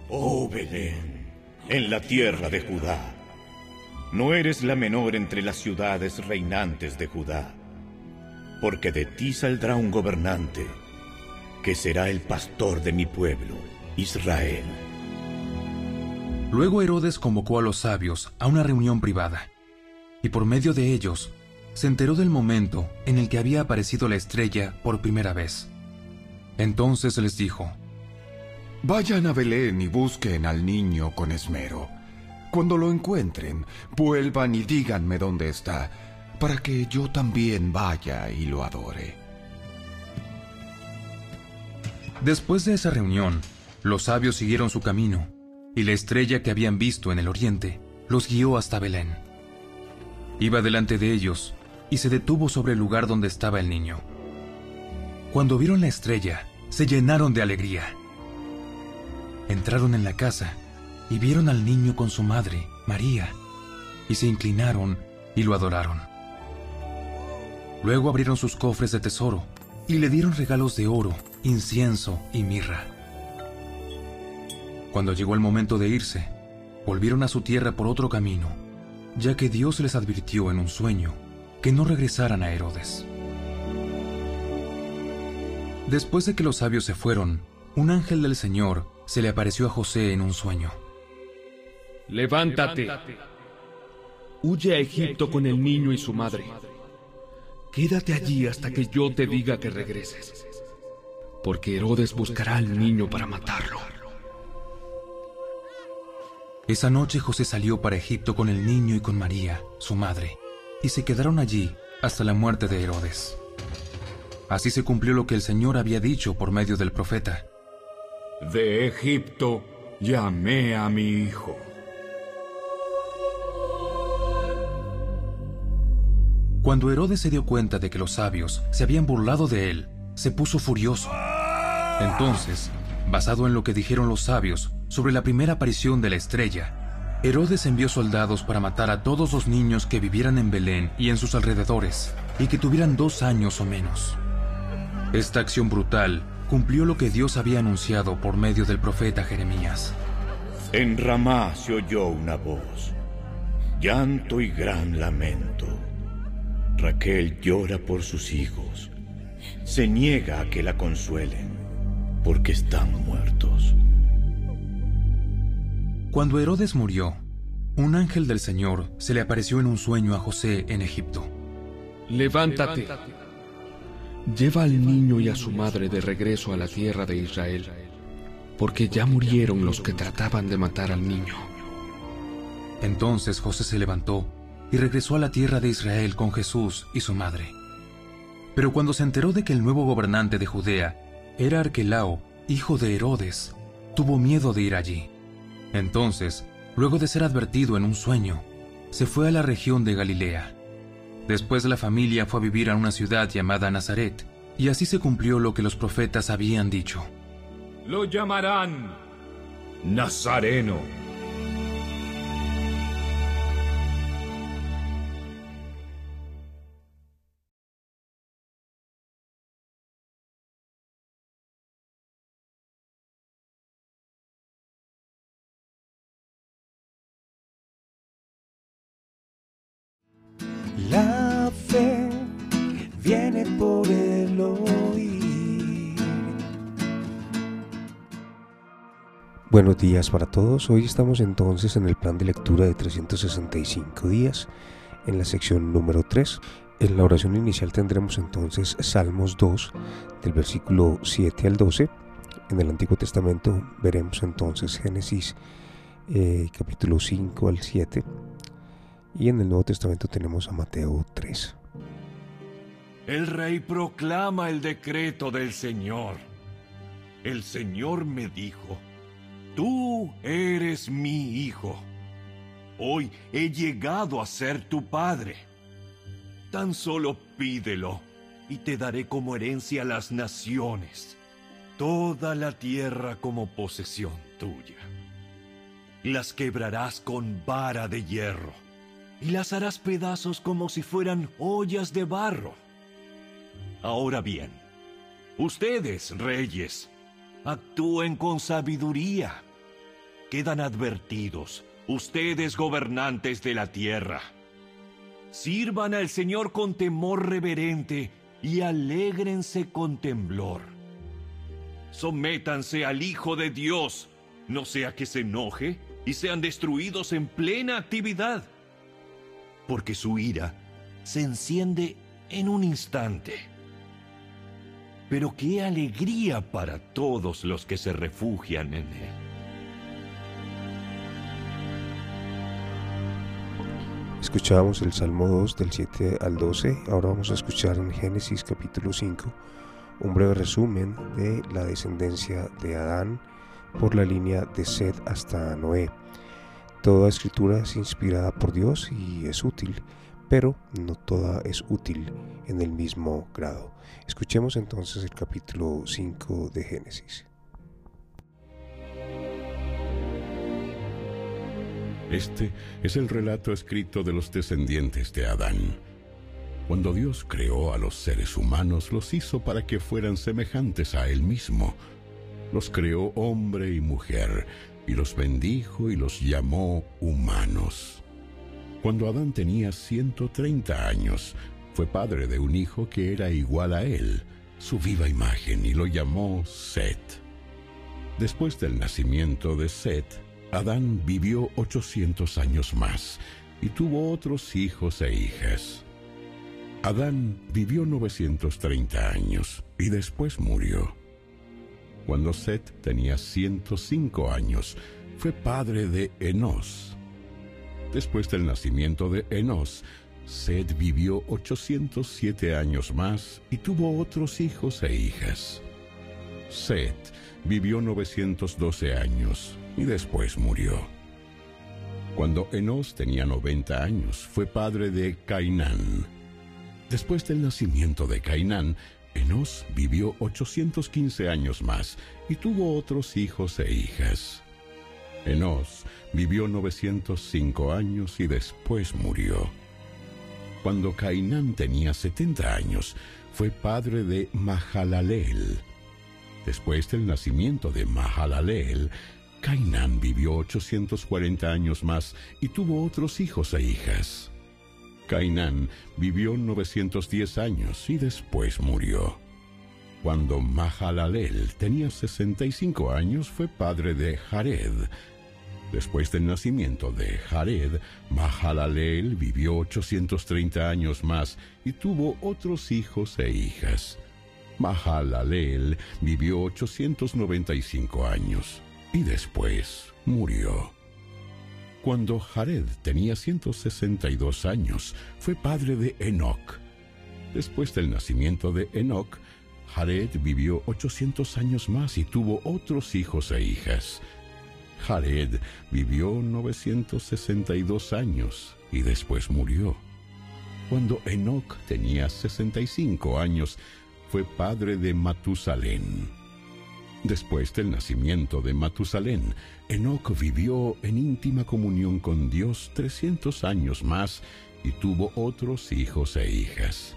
Oh Belén, en la tierra de Judá. No eres la menor entre las ciudades reinantes de Judá, porque de ti saldrá un gobernante, que será el pastor de mi pueblo, Israel. Luego Herodes convocó a los sabios a una reunión privada, y por medio de ellos se enteró del momento en el que había aparecido la estrella por primera vez. Entonces les dijo, Vayan a Belén y busquen al niño con esmero. Cuando lo encuentren, vuelvan y díganme dónde está, para que yo también vaya y lo adore. Después de esa reunión, los sabios siguieron su camino, y la estrella que habían visto en el oriente los guió hasta Belén. Iba delante de ellos y se detuvo sobre el lugar donde estaba el niño. Cuando vieron la estrella, se llenaron de alegría. Entraron en la casa y vieron al niño con su madre, María, y se inclinaron y lo adoraron. Luego abrieron sus cofres de tesoro y le dieron regalos de oro, incienso y mirra. Cuando llegó el momento de irse, volvieron a su tierra por otro camino, ya que Dios les advirtió en un sueño que no regresaran a Herodes. Después de que los sabios se fueron, un ángel del Señor se le apareció a José en un sueño. Levántate. Huye a Egipto con el niño y su madre. Quédate allí hasta que yo te diga que regreses. Porque Herodes buscará al niño para matarlo. Esa noche José salió para Egipto con el niño y con María, su madre, y se quedaron allí hasta la muerte de Herodes. Así se cumplió lo que el Señor había dicho por medio del profeta. De Egipto llamé a mi hijo. Cuando Herodes se dio cuenta de que los sabios se habían burlado de él, se puso furioso. Entonces, basado en lo que dijeron los sabios sobre la primera aparición de la estrella, Herodes envió soldados para matar a todos los niños que vivieran en Belén y en sus alrededores, y que tuvieran dos años o menos. Esta acción brutal cumplió lo que Dios había anunciado por medio del profeta Jeremías. En Ramá se oyó una voz, llanto y gran lamento. Raquel llora por sus hijos, se niega a que la consuelen, porque están muertos. Cuando Herodes murió, un ángel del Señor se le apareció en un sueño a José en Egipto. Levántate. Lleva al niño y a su madre de regreso a la tierra de Israel, porque ya murieron los que trataban de matar al niño. Entonces José se levantó y regresó a la tierra de Israel con Jesús y su madre. Pero cuando se enteró de que el nuevo gobernante de Judea era Arquelao, hijo de Herodes, tuvo miedo de ir allí. Entonces, luego de ser advertido en un sueño, se fue a la región de Galilea. Después la familia fue a vivir a una ciudad llamada Nazaret, y así se cumplió lo que los profetas habían dicho. Lo llamarán Nazareno. Buenos días para todos. Hoy estamos entonces en el plan de lectura de 365 días, en la sección número 3. En la oración inicial tendremos entonces Salmos 2, del versículo 7 al 12. En el Antiguo Testamento veremos entonces Génesis eh, capítulo 5 al 7. Y en el Nuevo Testamento tenemos a Mateo 3. El rey proclama el decreto del Señor. El Señor me dijo, tú eres mi hijo. Hoy he llegado a ser tu padre. Tan solo pídelo y te daré como herencia las naciones, toda la tierra como posesión tuya. Las quebrarás con vara de hierro y las harás pedazos como si fueran ollas de barro. Ahora bien, ustedes, reyes, actúen con sabiduría. Quedan advertidos, ustedes gobernantes de la tierra Sirvan al Señor con temor reverente y alégrense con temblor. Sométanse al Hijo de Dios, no sea que se enoje y sean destruidos en plena actividad, porque su ira se enciende en un instante. Pero qué alegría para todos los que se refugian en Él. Escuchábamos el Salmo 2 del 7 al 12, ahora vamos a escuchar en Génesis capítulo 5 un breve resumen de la descendencia de Adán por la línea de Sed hasta Noé. Toda escritura es inspirada por Dios y es útil, pero no toda es útil en el mismo grado. Escuchemos entonces el capítulo 5 de Génesis. Este es el relato escrito de los descendientes de Adán. Cuando Dios creó a los seres humanos, los hizo para que fueran semejantes a Él mismo. Los creó hombre y mujer, y los bendijo y los llamó humanos. Cuando Adán tenía 130 años, fue padre de un hijo que era igual a él, su viva imagen, y lo llamó Set. Después del nacimiento de Set, Adán vivió 800 años más y tuvo otros hijos e hijas. Adán vivió 930 años y después murió. Cuando Set tenía 105 años, fue padre de Enos. Después del nacimiento de Enos, Set vivió 807 años más y tuvo otros hijos e hijas. Set vivió 912 años y después murió. Cuando Enos tenía 90 años, fue padre de Cainán. Después del nacimiento de Cainán, Enos vivió 815 años más y tuvo otros hijos e hijas. Enos vivió 905 años y después murió. Cuando Cainán tenía 70 años, fue padre de Mahalalel. Después del nacimiento de Mahalalel, Cainán vivió 840 años más y tuvo otros hijos e hijas. Cainán vivió 910 años y después murió. Cuando Mahalalel tenía 65 años fue padre de Jared. Después del nacimiento de Jared, Mahalalel vivió 830 años más y tuvo otros hijos e hijas. Mahalalel vivió 895 años y después murió. Cuando Jared tenía 162 años, fue padre de Enoch. Después del nacimiento de Enoch, Jared vivió 800 años más y tuvo otros hijos e hijas. Jared vivió 962 años y después murió. Cuando Enoch tenía 65 años, fue padre de Matusalén. Después del nacimiento de Matusalén, Enoch vivió en íntima comunión con Dios 300 años más y tuvo otros hijos e hijas.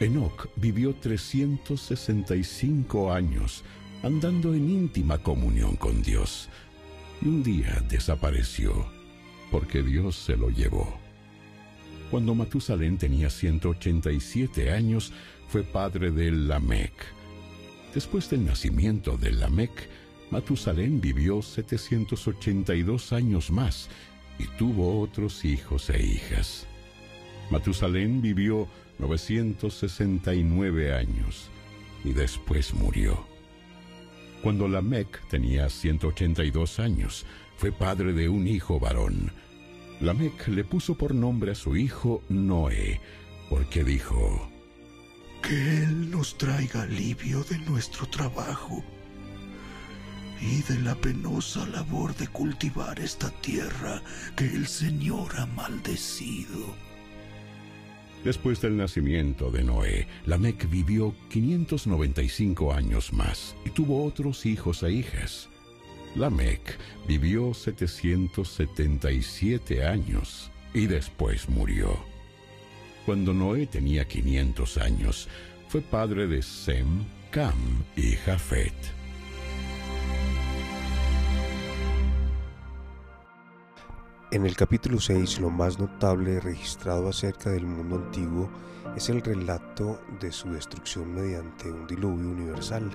Enoch vivió 365 años andando en íntima comunión con Dios y un día desapareció porque Dios se lo llevó. Cuando Matusalén tenía 187 años, fue padre de Lamec. Después del nacimiento de Lamec, Matusalén vivió 782 años más y tuvo otros hijos e hijas. Matusalén vivió 969 años y después murió. Cuando Lamec tenía 182 años, fue padre de un hijo varón. Lamec le puso por nombre a su hijo Noé, porque dijo, Que Él nos traiga alivio de nuestro trabajo y de la penosa labor de cultivar esta tierra que el Señor ha maldecido. Después del nacimiento de Noé, Lamec vivió 595 años más y tuvo otros hijos e hijas. Lamec vivió 777 años y después murió. Cuando Noé tenía 500 años, fue padre de Sem, Cam y Jafet. En el capítulo 6 lo más notable registrado acerca del mundo antiguo es el relato de su destrucción mediante un diluvio universal,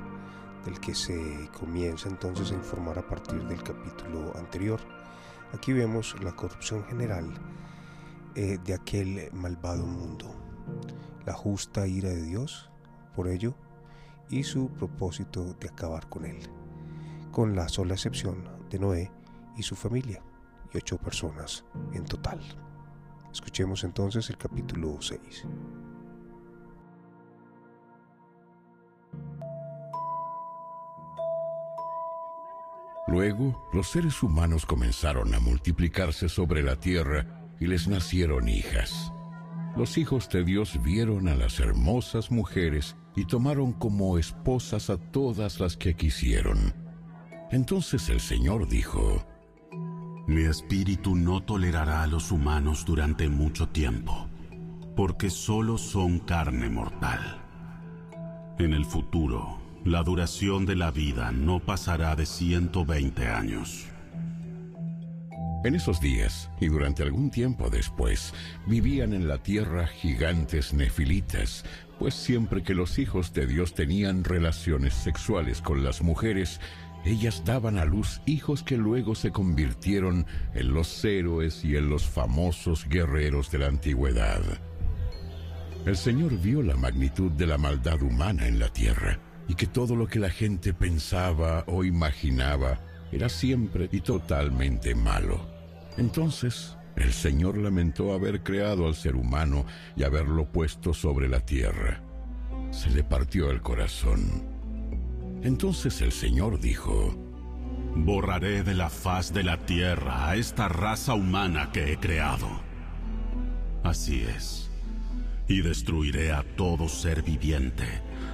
del que se comienza entonces a informar a partir del capítulo anterior. Aquí vemos la corrupción general eh, de aquel malvado mundo, la justa ira de Dios por ello y su propósito de acabar con él, con la sola excepción de Noé y su familia ocho personas en total. Escuchemos entonces el capítulo 6. Luego, los seres humanos comenzaron a multiplicarse sobre la tierra y les nacieron hijas. Los hijos de Dios vieron a las hermosas mujeres y tomaron como esposas a todas las que quisieron. Entonces el Señor dijo, mi espíritu no tolerará a los humanos durante mucho tiempo, porque solo son carne mortal. En el futuro, la duración de la vida no pasará de 120 años. En esos días, y durante algún tiempo después, vivían en la tierra gigantes nefilitas, pues siempre que los hijos de Dios tenían relaciones sexuales con las mujeres, ellas daban a luz hijos que luego se convirtieron en los héroes y en los famosos guerreros de la antigüedad. El Señor vio la magnitud de la maldad humana en la tierra y que todo lo que la gente pensaba o imaginaba era siempre y totalmente malo. Entonces, el Señor lamentó haber creado al ser humano y haberlo puesto sobre la tierra. Se le partió el corazón entonces el Señor dijo, Borraré de la faz de la tierra a esta raza humana que he creado. Así es. Y destruiré a todo ser viviente,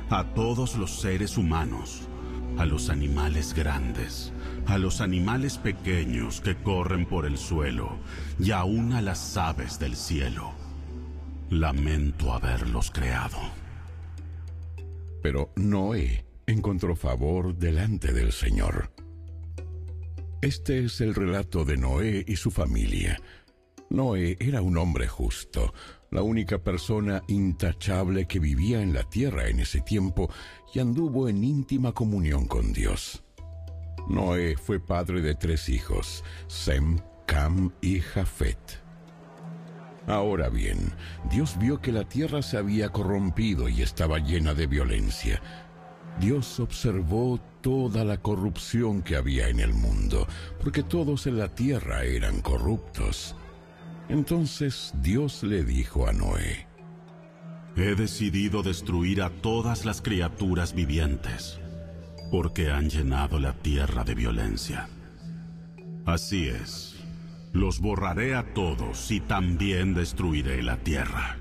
a todos los seres humanos, a los animales grandes, a los animales pequeños que corren por el suelo y aún a las aves del cielo. Lamento haberlos creado. Pero Noé encontró favor delante del Señor. Este es el relato de Noé y su familia. Noé era un hombre justo, la única persona intachable que vivía en la tierra en ese tiempo y anduvo en íntima comunión con Dios. Noé fue padre de tres hijos, Sem, Cam y Jafet. Ahora bien, Dios vio que la tierra se había corrompido y estaba llena de violencia, Dios observó toda la corrupción que había en el mundo, porque todos en la tierra eran corruptos. Entonces Dios le dijo a Noé, He decidido destruir a todas las criaturas vivientes, porque han llenado la tierra de violencia. Así es, los borraré a todos y también destruiré la tierra.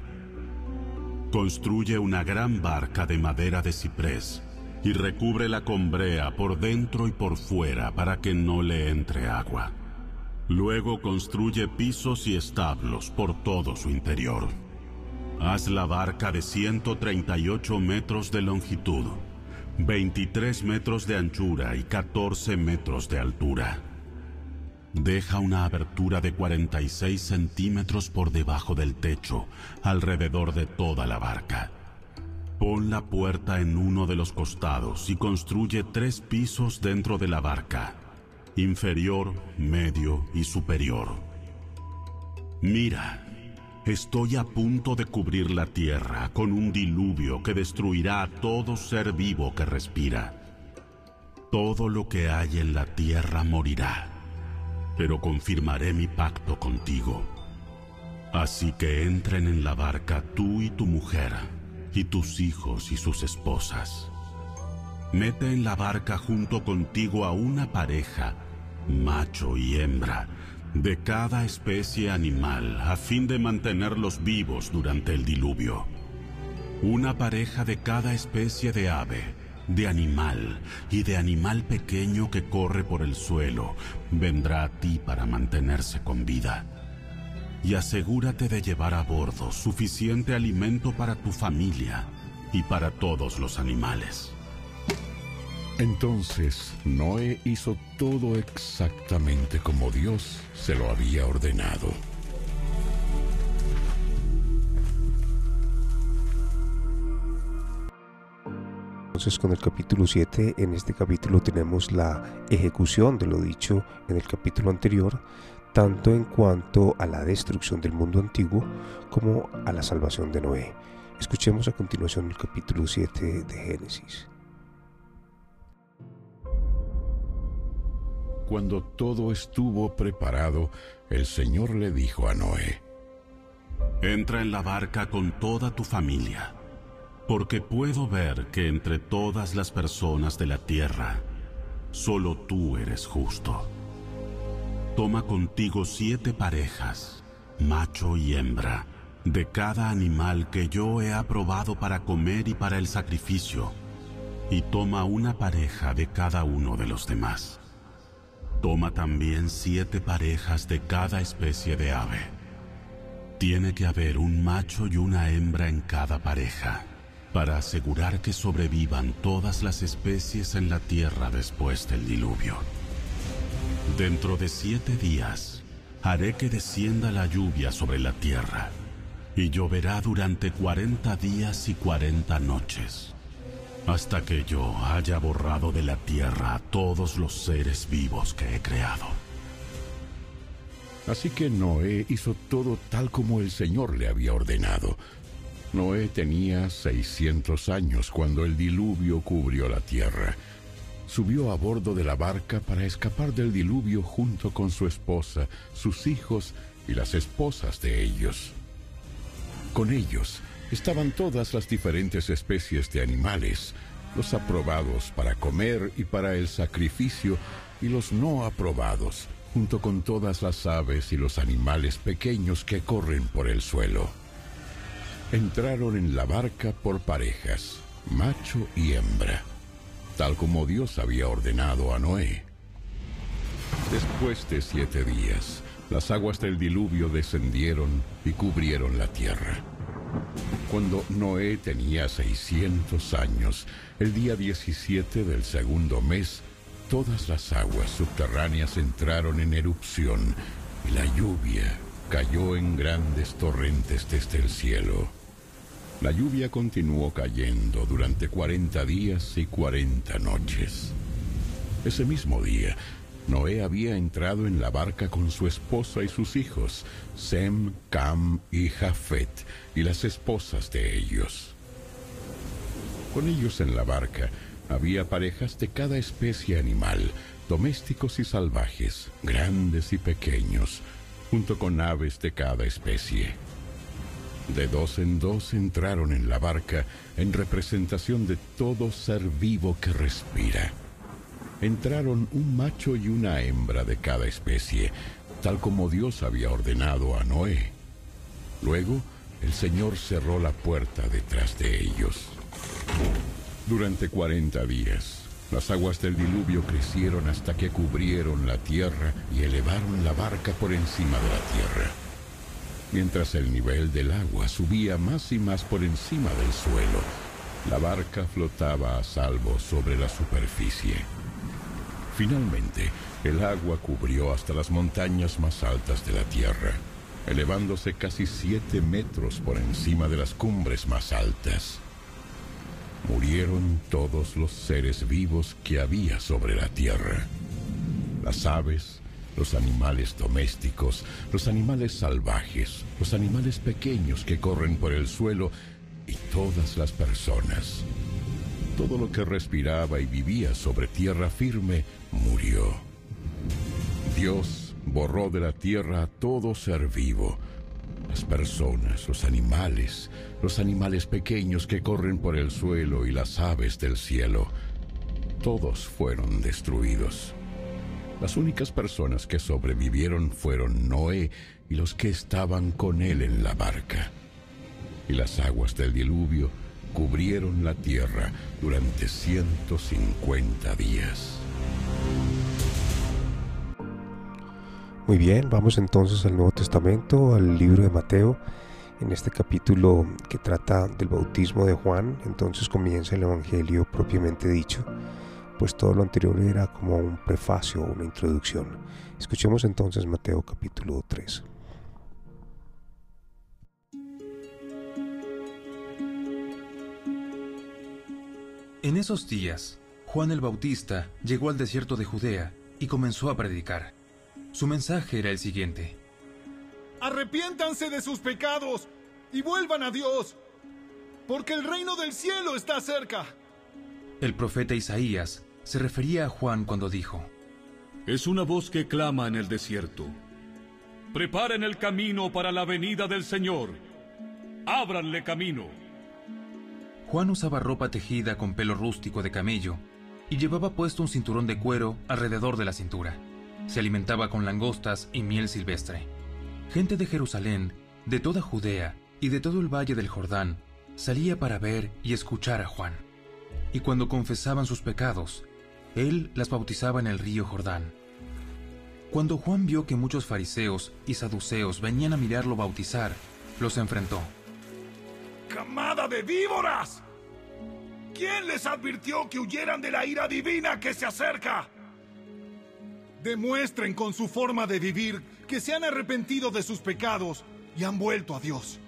Construye una gran barca de madera de ciprés y recúbrela con brea por dentro y por fuera para que no le entre agua. Luego construye pisos y establos por todo su interior. Haz la barca de 138 metros de longitud, 23 metros de anchura y 14 metros de altura. Deja una abertura de 46 centímetros por debajo del techo, alrededor de toda la barca Pon la puerta en uno de los costados y construye tres pisos dentro de la barca, inferior, medio y superior. Mira, estoy a punto de cubrir la tierra con un diluvio que destruirá a todo ser vivo que respira. Todo lo que hay en la tierra morirá, pero confirmaré mi pacto contigo. Así que entren en la barca tú y tu mujer, y tus hijos y sus esposas. Mete en la barca junto contigo a una pareja, macho y hembra, de cada especie animal a fin de mantenerlos vivos durante el diluvio. Una pareja de cada especie de ave, de animal y de animal pequeño que corre por el suelo vendrá a ti para mantenerse con vida. Y asegúrate de llevar a bordo suficiente alimento para tu familia y para todos los animales. Entonces Noé hizo todo exactamente como Dios se lo había ordenado. Entonces con el capítulo 7, en este capítulo tenemos la ejecución de lo dicho en el capítulo anterior, tanto en cuanto a la destrucción del mundo antiguo como a la salvación de Noé. Escuchemos a continuación el capítulo 7 de Génesis. Cuando todo estuvo preparado, el Señor le dijo a Noé, Entra en la barca con toda tu familia, porque puedo ver que entre todas las personas de la tierra, solo tú eres justo. Toma contigo siete parejas, macho y hembra, de cada animal que yo he aprobado para comer y para el sacrificio, y toma una pareja de cada uno de los demás. Toma también siete parejas de cada especie de ave. Tiene que haber un macho y una hembra en cada pareja, para asegurar que sobrevivan todas las especies en la tierra después del diluvio. Dentro de siete días, haré que descienda la lluvia sobre la tierra, y lloverá durante cuarenta días y cuarenta noches hasta que yo haya borrado de la tierra a todos los seres vivos que he creado. Así que Noé hizo todo tal como el Señor le había ordenado. Noé tenía 600 años cuando el diluvio cubrió la tierra. Subió a bordo de la barca para escapar del diluvio junto con su esposa, sus hijos y las esposas de ellos. Con ellos, estaban todas las diferentes especies de animales, los aprobados para comer y para el sacrificio y los no aprobados, junto con todas las aves y los animales pequeños que corren por el suelo. Entraron en la barca por parejas, macho y hembra, tal como Dios había ordenado a Noé. Después de siete días, las aguas del diluvio descendieron y cubrieron la tierra. Cuando Noé tenía 600 años, el día 17 del segundo mes, todas las aguas subterráneas entraron en erupción y la lluvia cayó en grandes torrentes desde el cielo. La lluvia continuó cayendo durante 40 días y 40 noches. Ese mismo día, Noé había entrado en la barca con su esposa y sus hijos, Sem, Cam y Jafet, y las esposas de ellos. Con ellos en la barca había parejas de cada especie animal, domésticos y salvajes, grandes y pequeños, junto con aves de cada especie. De dos en dos entraron en la barca en representación de todo ser vivo que respira entraron un macho y una hembra de cada especie, tal como Dios había ordenado a Noé. Luego, el Señor cerró la puerta detrás de ellos. Durante cuarenta días, las aguas del diluvio crecieron hasta que cubrieron la tierra y elevaron la barca por encima de la tierra. Mientras el nivel del agua subía más y más por encima del suelo, la barca flotaba a salvo sobre la superficie. Finalmente, el agua cubrió hasta las montañas más altas de la Tierra, elevándose casi siete metros por encima de las cumbres más altas. Murieron todos los seres vivos que había sobre la Tierra. Las aves, los animales domésticos, los animales salvajes, los animales pequeños que corren por el suelo y todas las personas. Todo lo que respiraba y vivía sobre tierra firme murió. Dios borró de la tierra a todo ser vivo, las personas, los animales, los animales pequeños que corren por el suelo y las aves del cielo. Todos fueron destruidos. Las únicas personas que sobrevivieron fueron Noé y los que estaban con él en la barca. Y las aguas del diluvio cubrieron la tierra durante 150 días. Muy bien, vamos entonces al Nuevo Testamento, al libro de Mateo, en este capítulo que trata del bautismo de Juan, entonces comienza el Evangelio propiamente dicho, pues todo lo anterior era como un prefacio o una introducción. Escuchemos entonces Mateo capítulo 3. En esos días, Juan el Bautista llegó al desierto de Judea y comenzó a predicar. Su mensaje era el siguiente. Arrepiéntanse de sus pecados y vuelvan a Dios, porque el reino del cielo está cerca. El profeta Isaías se refería a Juan cuando dijo, Es una voz que clama en el desierto. Preparen el camino para la venida del Señor. Ábranle camino. Juan usaba ropa tejida con pelo rústico de camello y llevaba puesto un cinturón de cuero alrededor de la cintura. Se alimentaba con langostas y miel silvestre. Gente de Jerusalén, de toda Judea y de todo el valle del Jordán salía para ver y escuchar a Juan. Y cuando confesaban sus pecados, él las bautizaba en el río Jordán. Cuando Juan vio que muchos fariseos y saduceos venían a mirarlo bautizar, los enfrentó. ¡Camada de víboras! ¿Quién les advirtió que huyeran de la ira divina que se acerca? Demuestren con su forma de vivir que se han arrepentido de sus pecados y han vuelto a Dios.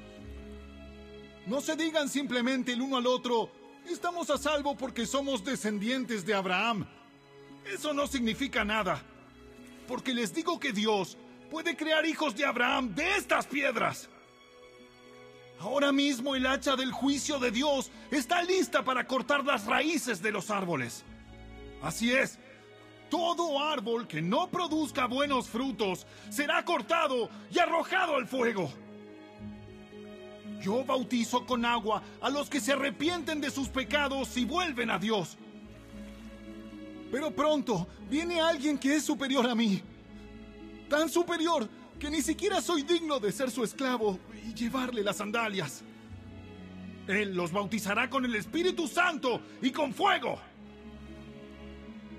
No se digan simplemente el uno al otro, estamos a salvo porque somos descendientes de Abraham. Eso no significa nada, porque les digo que Dios puede crear hijos de Abraham de estas piedras. Ahora mismo el hacha del juicio de Dios está lista para cortar las raíces de los árboles. Así es, todo árbol que no produzca buenos frutos será cortado y arrojado al fuego. Yo bautizo con agua a los que se arrepienten de sus pecados y vuelven a Dios. Pero pronto viene alguien que es superior a mí. Tan superior que ni siquiera soy digno de ser su esclavo y llevarle las sandalias. Él los bautizará con el Espíritu Santo y con fuego.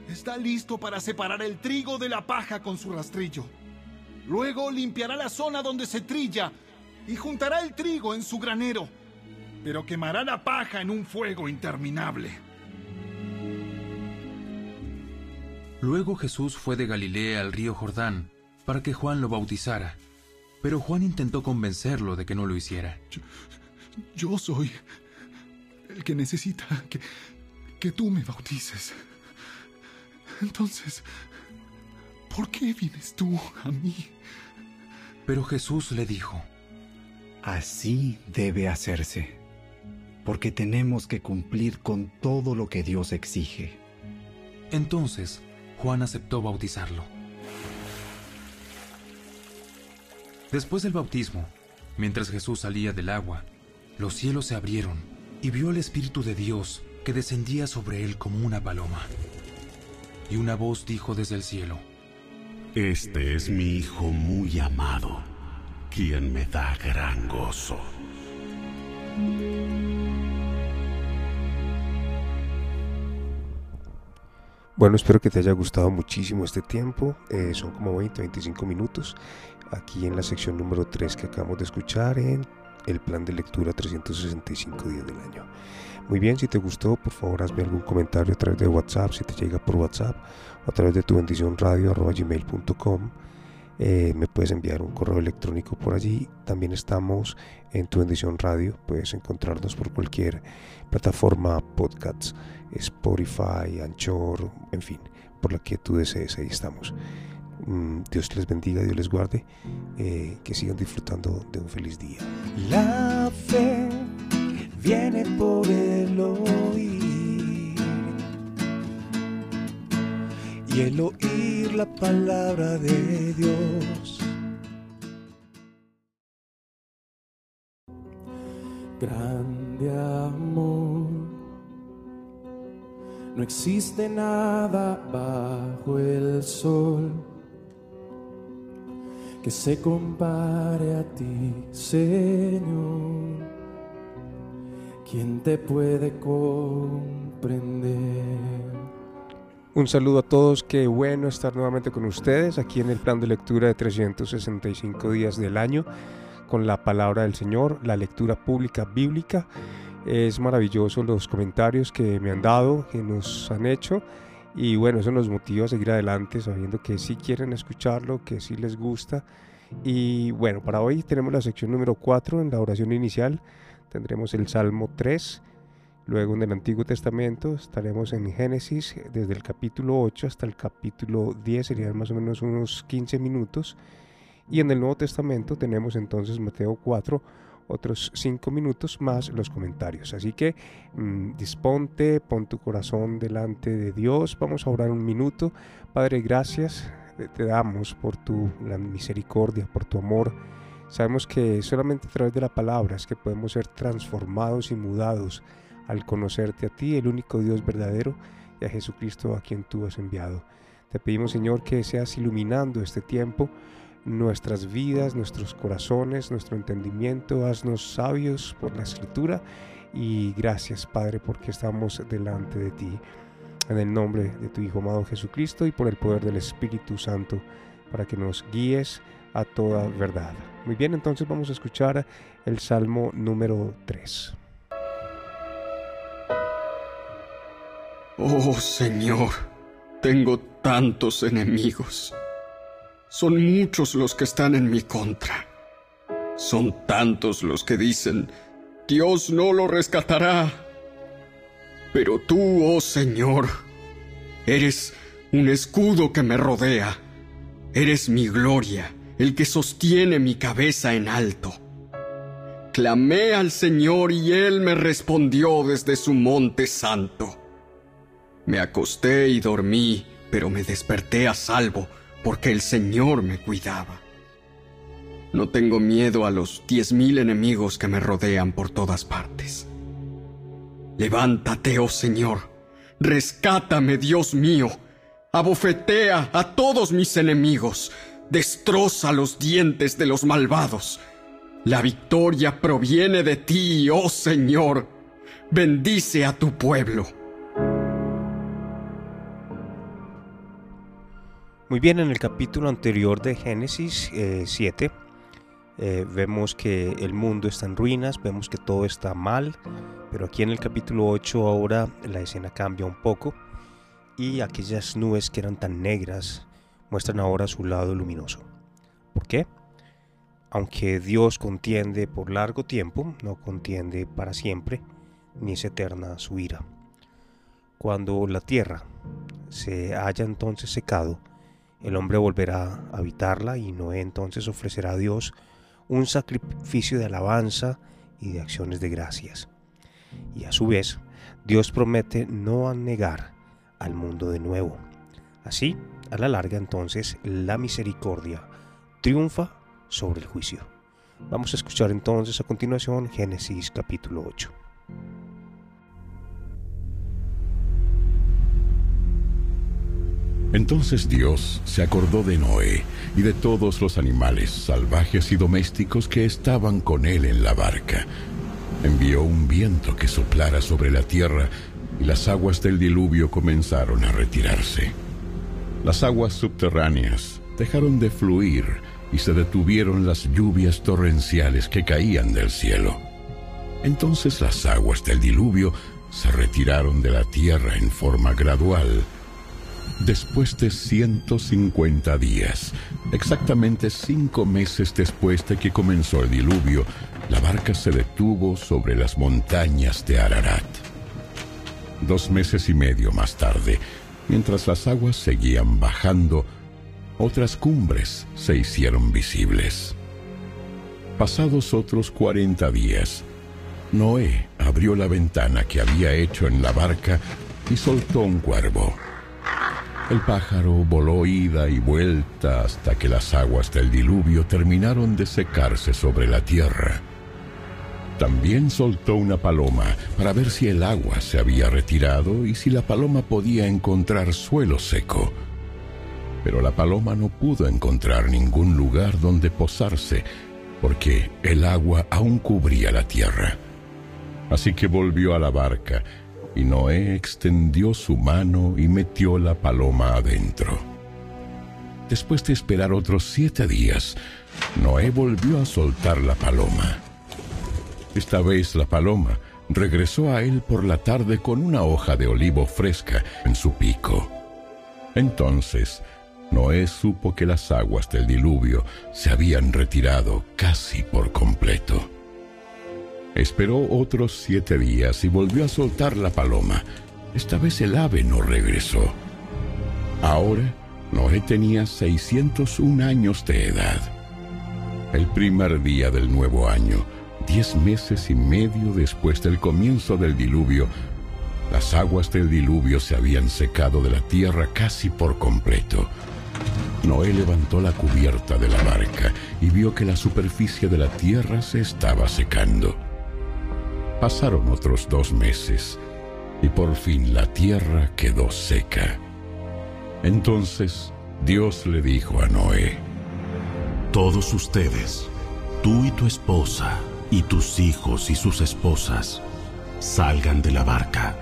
Está listo para separar el trigo de la paja con su rastrillo. Luego limpiará la zona donde se trilla y juntará el trigo en su granero, pero quemará la paja en un fuego interminable. Luego Jesús fue de Galilea al río Jordán para que Juan lo bautizara, pero Juan intentó convencerlo de que no lo hiciera. Yo, yo soy el que necesita que, que tú me bautices. Entonces, ¿por qué vienes tú a mí? Pero Jesús le dijo, Así debe hacerse, porque tenemos que cumplir con todo lo que Dios exige. Entonces, Juan aceptó bautizarlo. Después del bautismo, mientras Jesús salía del agua, los cielos se abrieron y vio al Espíritu de Dios que descendía sobre él como una paloma y una voz dijo desde el cielo, Este es mi Hijo muy amado, quien me da gran gozo. Bueno, espero que te haya gustado muchísimo este tiempo. Eh, son como 20, 25 minutos aquí en la sección número 3 que acabamos de escuchar en el plan de lectura 365 días del año. Muy bien, si te gustó, por favor hazme algún comentario a través de WhatsApp, si te llega por WhatsApp, o a través de tu bendición radio. Eh, me puedes enviar un correo electrónico por allí. También estamos en tu bendición radio. Puedes encontrarnos por cualquier plataforma, podcasts, Spotify, Anchor, en fin, por la que tú desees, ahí estamos. Mm, Dios les bendiga, Dios les guarde, eh, que sigan disfrutando de un feliz día. La fe viene por el oír y el oír la palabra de Dios. Grande amor, no existe nada bajo el sol que se compare a ti, Señor. ¿Quién te puede comprender? Un saludo a todos, qué bueno estar nuevamente con ustedes aquí en el plan de lectura de 365 días del año con la palabra del Señor, la lectura pública bíblica. Es maravilloso los comentarios que me han dado, que nos han hecho. Y bueno, eso nos motiva a seguir adelante sabiendo que sí quieren escucharlo, que sí les gusta. Y bueno, para hoy tenemos la sección número 4 en la oración inicial. Tendremos el Salmo 3. Luego en el Antiguo Testamento estaremos en Génesis desde el capítulo 8 hasta el capítulo 10, serían más o menos unos 15 minutos. Y en el Nuevo Testamento tenemos entonces Mateo 4, otros 5 minutos más los comentarios. Así que mmm, disponte, pon tu corazón delante de Dios. Vamos a orar un minuto. Padre, gracias. Te damos por tu misericordia, por tu amor. Sabemos que solamente a través de la palabra es que podemos ser transformados y mudados al conocerte a ti, el único Dios verdadero, y a Jesucristo a quien tú has enviado. Te pedimos, Señor, que seas iluminando este tiempo nuestras vidas, nuestros corazones, nuestro entendimiento. Haznos sabios por la escritura y gracias Padre porque estamos delante de ti. En el nombre de tu Hijo amado Jesucristo y por el poder del Espíritu Santo para que nos guíes a toda verdad. Muy bien, entonces vamos a escuchar el Salmo número 3. Oh Señor, tengo tantos enemigos. Son muchos los que están en mi contra. Son tantos los que dicen, Dios no lo rescatará. Pero tú, oh Señor, eres un escudo que me rodea. Eres mi gloria, el que sostiene mi cabeza en alto. Clamé al Señor y Él me respondió desde su monte santo. Me acosté y dormí, pero me desperté a salvo porque el Señor me cuidaba. No tengo miedo a los diez mil enemigos que me rodean por todas partes. Levántate, oh Señor, rescátame, Dios mío, abofetea a todos mis enemigos, destroza los dientes de los malvados. La victoria proviene de ti, oh Señor. Bendice a tu pueblo. Muy bien, en el capítulo anterior de Génesis 7 eh, eh, vemos que el mundo está en ruinas, vemos que todo está mal, pero aquí en el capítulo 8 ahora la escena cambia un poco y aquellas nubes que eran tan negras muestran ahora su lado luminoso. ¿Por qué? Aunque Dios contiende por largo tiempo, no contiende para siempre, ni es eterna su ira. Cuando la tierra se haya entonces secado, el hombre volverá a habitarla y Noé entonces ofrecerá a Dios un sacrificio de alabanza y de acciones de gracias. Y a su vez, Dios promete no negar al mundo de nuevo. Así, a la larga entonces, la misericordia triunfa sobre el juicio. Vamos a escuchar entonces a continuación Génesis capítulo 8. Entonces Dios se acordó de Noé y de todos los animales salvajes y domésticos que estaban con él en la barca. Envió un viento que soplara sobre la tierra y las aguas del diluvio comenzaron a retirarse. Las aguas subterráneas dejaron de fluir y se detuvieron las lluvias torrenciales que caían del cielo. Entonces las aguas del diluvio se retiraron de la tierra en forma gradual Después de 150 días, exactamente cinco meses después de que comenzó el diluvio, la barca se detuvo sobre las montañas de Ararat. Dos meses y medio más tarde, mientras las aguas seguían bajando, otras cumbres se hicieron visibles. Pasados otros cuarenta días, Noé abrió la ventana que había hecho en la barca y soltó un cuervo. El pájaro voló ida y vuelta hasta que las aguas del diluvio terminaron de secarse sobre la tierra. También soltó una paloma para ver si el agua se había retirado y si la paloma podía encontrar suelo seco. Pero la paloma no pudo encontrar ningún lugar donde posarse porque el agua aún cubría la tierra. Así que volvió a la barca y Noé extendió su mano y metió la paloma adentro. Después de esperar otros siete días, Noé volvió a soltar la paloma. Esta vez la paloma regresó a él por la tarde con una hoja de olivo fresca en su pico. Entonces, Noé supo que las aguas del diluvio se habían retirado casi por completo. Esperó otros siete días y volvió a soltar la paloma. Esta vez el ave no regresó. Ahora, Noé tenía 601 años de edad. El primer día del nuevo año, diez meses y medio después del comienzo del diluvio, las aguas del diluvio se habían secado de la tierra casi por completo. Noé levantó la cubierta de la barca y vio que la superficie de la tierra se estaba secando. Pasaron otros dos meses y por fin la tierra quedó seca. Entonces Dios le dijo a Noé, Todos ustedes, tú y tu esposa, y tus hijos y sus esposas, salgan de la barca.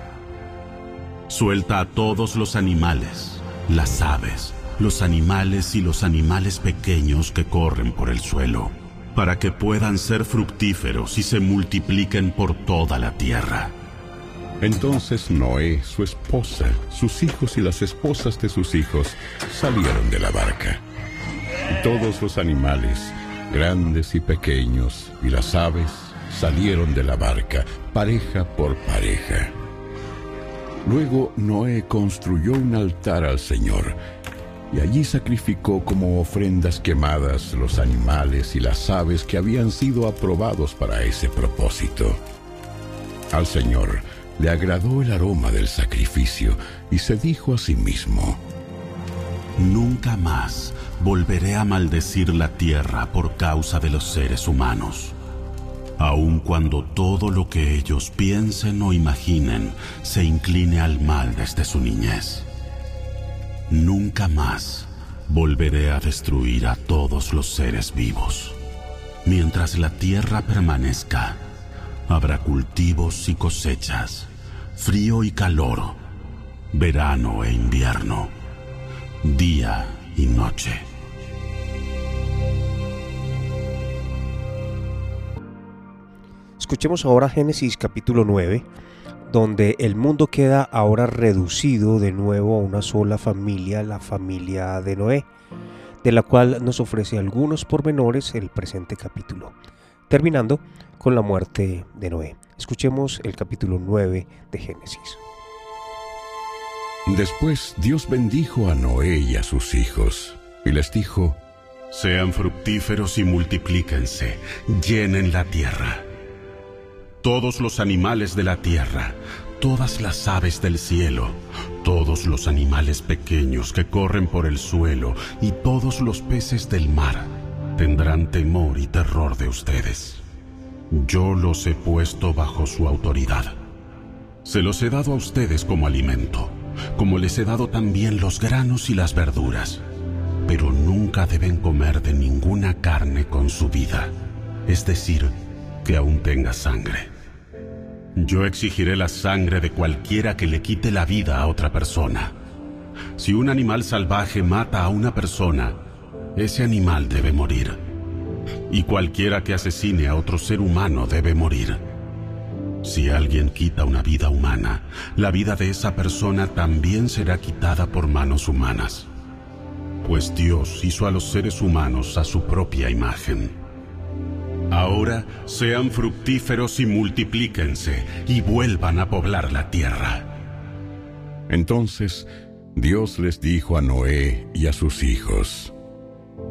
Suelta a todos los animales, las aves, los animales y los animales pequeños que corren por el suelo para que puedan ser fructíferos y se multipliquen por toda la tierra. Entonces Noé, su esposa, sus hijos y las esposas de sus hijos salieron de la barca. Y todos los animales, grandes y pequeños, y las aves salieron de la barca, pareja por pareja. Luego Noé construyó un altar al Señor y allí sacrificó como ofrendas quemadas los animales y las aves que habían sido aprobados para ese propósito. Al Señor le agradó el aroma del sacrificio y se dijo a sí mismo, Nunca más volveré a maldecir la tierra por causa de los seres humanos, aun cuando todo lo que ellos piensen o imaginen se incline al mal desde su niñez. Nunca más volveré a destruir a todos los seres vivos. Mientras la tierra permanezca, habrá cultivos y cosechas, frío y calor, verano e invierno, día y noche. Escuchemos ahora Génesis capítulo 9 donde el mundo queda ahora reducido de nuevo a una sola familia, la familia de Noé, de la cual nos ofrece algunos pormenores el presente capítulo, terminando con la muerte de Noé. Escuchemos el capítulo 9 de Génesis. Después Dios bendijo a Noé y a sus hijos, y les dijo, Sean fructíferos y multiplíquense, llenen la tierra todos los animales de la tierra, todas las aves del cielo, todos los animales pequeños que corren por el suelo y todos los peces del mar tendrán temor y terror de ustedes. Yo los he puesto bajo su autoridad. Se los he dado a ustedes como alimento, como les he dado también los granos y las verduras. Pero nunca deben comer de ninguna carne con su vida, es decir, que aún tenga sangre. Yo exigiré la sangre de cualquiera que le quite la vida a otra persona. Si un animal salvaje mata a una persona, ese animal debe morir. Y cualquiera que asesine a otro ser humano debe morir. Si alguien quita una vida humana, la vida de esa persona también será quitada por manos humanas. Pues Dios hizo a los seres humanos a su propia imagen. Ahora sean fructíferos y multiplíquense y vuelvan a poblar la tierra. Entonces Dios les dijo a Noé y a sus hijos,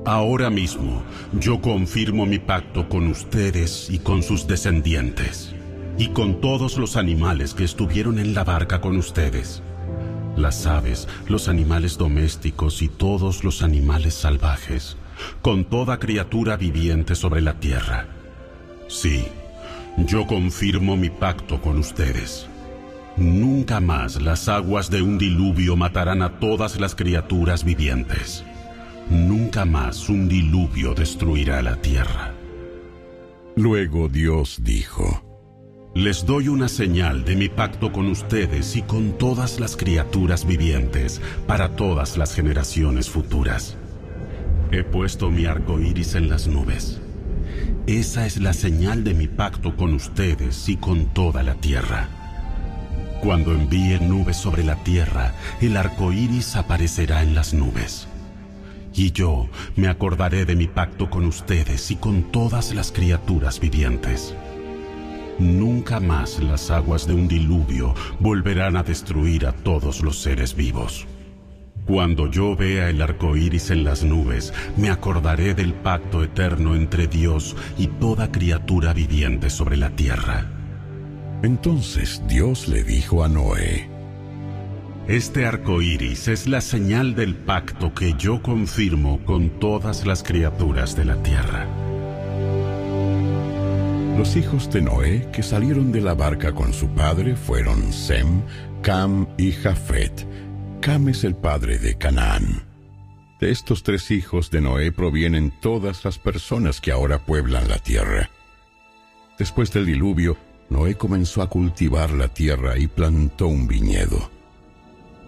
Ahora mismo yo confirmo mi pacto con ustedes y con sus descendientes, y con todos los animales que estuvieron en la barca con ustedes, las aves, los animales domésticos y todos los animales salvajes, con toda criatura viviente sobre la tierra. Sí, yo confirmo mi pacto con ustedes. Nunca más las aguas de un diluvio matarán a todas las criaturas vivientes. Nunca más un diluvio destruirá la tierra. Luego Dios dijo, Les doy una señal de mi pacto con ustedes y con todas las criaturas vivientes para todas las generaciones futuras. He puesto mi arco iris en las nubes. Esa es la señal de mi pacto con ustedes y con toda la tierra. Cuando envíe nubes sobre la tierra, el arco iris aparecerá en las nubes. Y yo me acordaré de mi pacto con ustedes y con todas las criaturas vivientes. Nunca más las aguas de un diluvio volverán a destruir a todos los seres vivos. Cuando yo vea el arco iris en las nubes, me acordaré del pacto eterno entre Dios y toda criatura viviente sobre la tierra. Entonces Dios le dijo a Noé, Este arco iris es la señal del pacto que yo confirmo con todas las criaturas de la tierra. Los hijos de Noé que salieron de la barca con su padre fueron Sem, Cam y Jafet. Cam es el padre de Canaán. De estos tres hijos de Noé provienen todas las personas que ahora pueblan la tierra. Después del diluvio, Noé comenzó a cultivar la tierra y plantó un viñedo.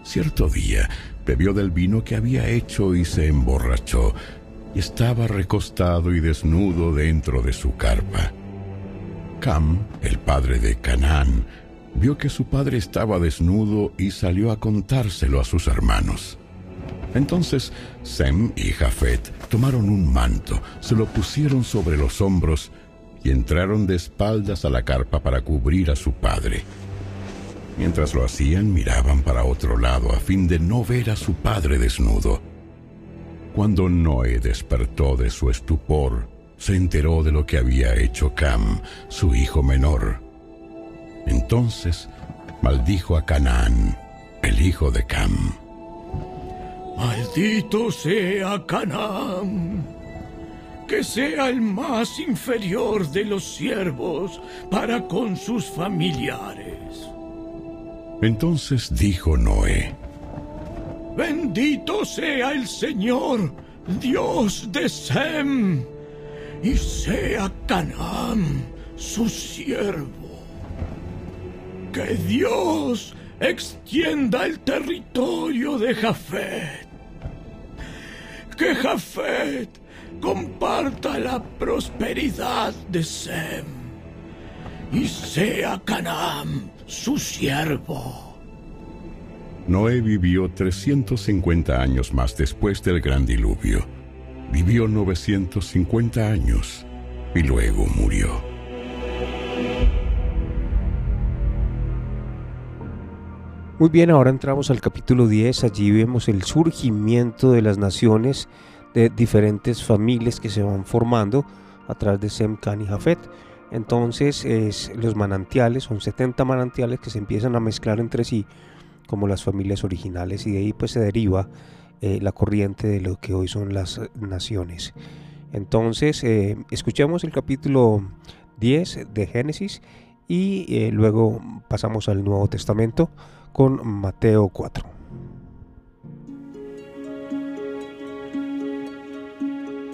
Cierto día bebió del vino que había hecho y se emborrachó, y estaba recostado y desnudo dentro de su carpa. Cam, el padre de Canaán, vio que su padre estaba desnudo y salió a contárselo a sus hermanos. Entonces Sem y Jafet tomaron un manto, se lo pusieron sobre los hombros y entraron de espaldas a la carpa para cubrir a su padre. Mientras lo hacían, miraban para otro lado a fin de no ver a su padre desnudo. Cuando Noé despertó de su estupor, se enteró de lo que había hecho Cam, su hijo menor. Entonces maldijo a Canaán, el hijo de Cam. Maldito sea Canaán, que sea el más inferior de los siervos para con sus familiares. Entonces dijo Noé, Bendito sea el Señor, Dios de Sem, y sea Canaán su siervo. Que Dios extienda el territorio de Jafet. Que Jafet comparta la prosperidad de Sem y sea Canaán su siervo. Noé vivió 350 años más después del gran diluvio. Vivió 950 años y luego murió. Muy bien, ahora entramos al capítulo 10. Allí vemos el surgimiento de las naciones de diferentes familias que se van formando a través de Sem, Can y Jafet. Entonces, es, los manantiales, son 70 manantiales que se empiezan a mezclar entre sí como las familias originales y de ahí pues se deriva eh, la corriente de lo que hoy son las naciones. Entonces, eh, escuchamos el capítulo 10 de Génesis y eh, luego pasamos al Nuevo Testamento con Mateo 4.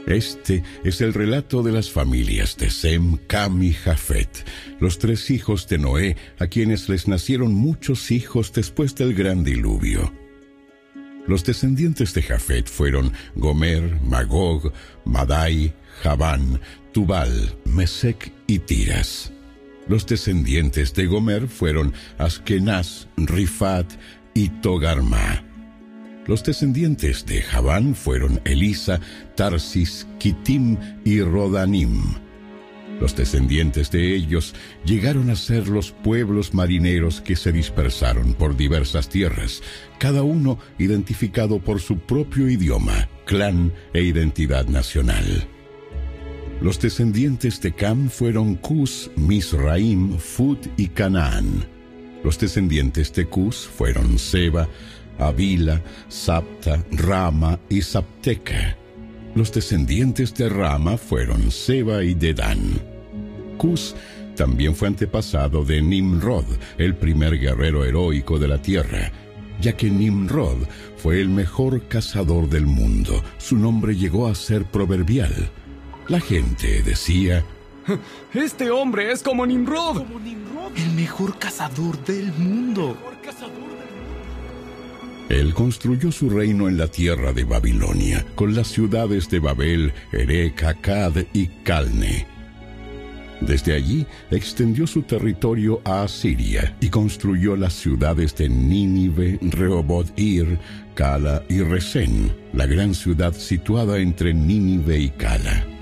Este es el relato de las familias de Sem, Cam y Jafet, los tres hijos de Noé, a quienes les nacieron muchos hijos después del gran diluvio. Los descendientes de Jafet fueron Gomer, Magog, Madai, Javán, Tubal, Mesec y Tiras. Los descendientes de Gomer fueron Askenaz, Rifat y Togarma. Los descendientes de Javán fueron Elisa, Tarsis, Kitim y Rodanim. Los descendientes de ellos llegaron a ser los pueblos marineros que se dispersaron por diversas tierras, cada uno identificado por su propio idioma, clan e identidad nacional. Los descendientes de Cam fueron Cus, Misraim, Fut y Canaán. Los descendientes de Cus fueron Seba, Avila, Sapta, Rama y Sapteca. Los descendientes de Rama fueron Seba y Dedán. Cus también fue antepasado de Nimrod, el primer guerrero heroico de la tierra, ya que Nimrod fue el mejor cazador del mundo. Su nombre llegó a ser proverbial. La gente decía, Este hombre es como Nimrod. El mejor cazador del mundo. Él construyó su reino en la tierra de Babilonia, con las ciudades de Babel, Erech, Akkad y Calne. Desde allí extendió su territorio a Asiria y construyó las ciudades de Nínive, Rehoboth-ir, Cala y Resén, la gran ciudad situada entre Nínive y Cala.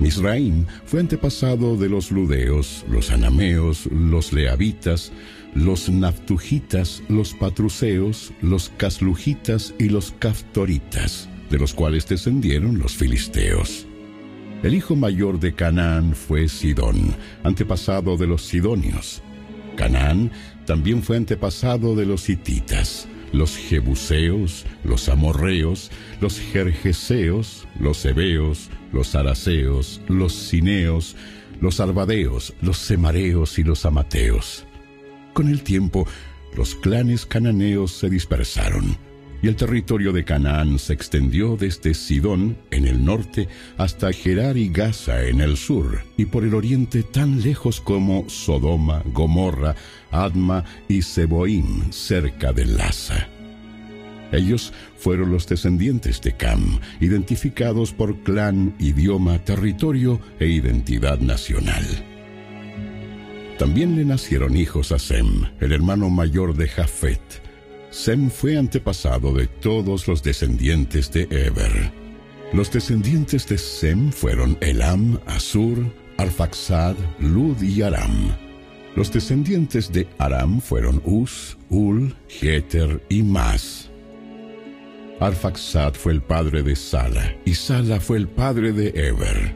Misraim fue antepasado de los ludeos, los anameos, los leavitas, los naftujitas, los patruceos, los caslujitas y los caftoritas, de los cuales descendieron los filisteos. El hijo mayor de Canaán fue Sidón, antepasado de los sidonios. Canaán también fue antepasado de los hititas, los jebuseos, los amorreos, los jerjeseos, los hebeos, los araseos, los cineos, los arbadeos, los semareos y los amateos. Con el tiempo, los clanes cananeos se dispersaron y el territorio de Canaán se extendió desde Sidón en el norte hasta Gerar y Gaza en el sur y por el oriente tan lejos como Sodoma, Gomorra, Adma y Seboim cerca de Lasa. Ellos fueron los descendientes de Cam, identificados por clan, idioma, territorio e identidad nacional. También le nacieron hijos a Sem, el hermano mayor de Jafet. Sem fue antepasado de todos los descendientes de Eber. Los descendientes de Sem fueron Elam, Asur, Arfaxad, Lud y Aram. Los descendientes de Aram fueron Uz, Ul, Geter y Mas. Arfaxad fue el padre de Sala y Sala fue el padre de Eber.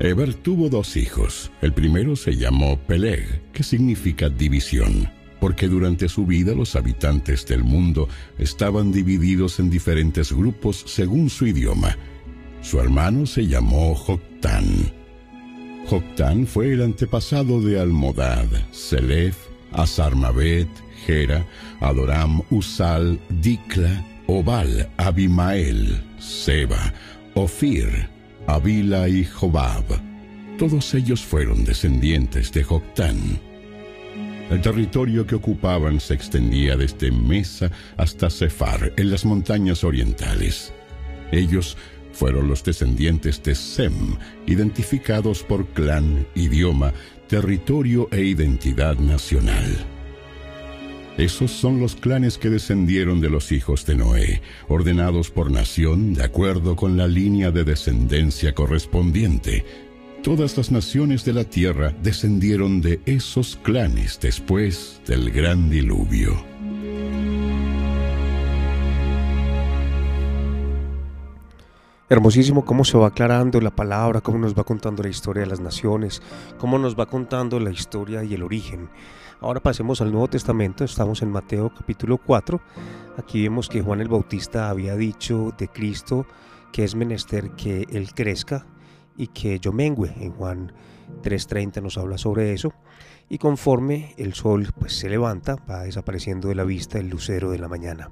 Eber tuvo dos hijos. El primero se llamó Peleg, que significa división, porque durante su vida los habitantes del mundo estaban divididos en diferentes grupos según su idioma. Su hermano se llamó Joctán. Joctán fue el antepasado de Almodad, Selef, Asarmabet, Gera, Adoram, Usal, Dikla, Obal, Abimael, Seba, Ofir, Avila y Jobab. Todos ellos fueron descendientes de Joctán. El territorio que ocupaban se extendía desde Mesa hasta Sefar, en las montañas orientales. Ellos fueron los descendientes de Sem, identificados por clan, idioma, territorio e identidad nacional. Esos son los clanes que descendieron de los hijos de Noé, ordenados por nación de acuerdo con la línea de descendencia correspondiente. Todas las naciones de la tierra descendieron de esos clanes después del gran diluvio. Hermosísimo cómo se va aclarando la palabra, cómo nos va contando la historia de las naciones, cómo nos va contando la historia y el origen. Ahora pasemos al Nuevo Testamento, estamos en Mateo capítulo 4. Aquí vemos que Juan el Bautista había dicho de Cristo que es menester que Él crezca y que yo mengüe. En Juan 3.30 nos habla sobre eso. Y conforme el sol pues, se levanta, va desapareciendo de la vista el lucero de la mañana.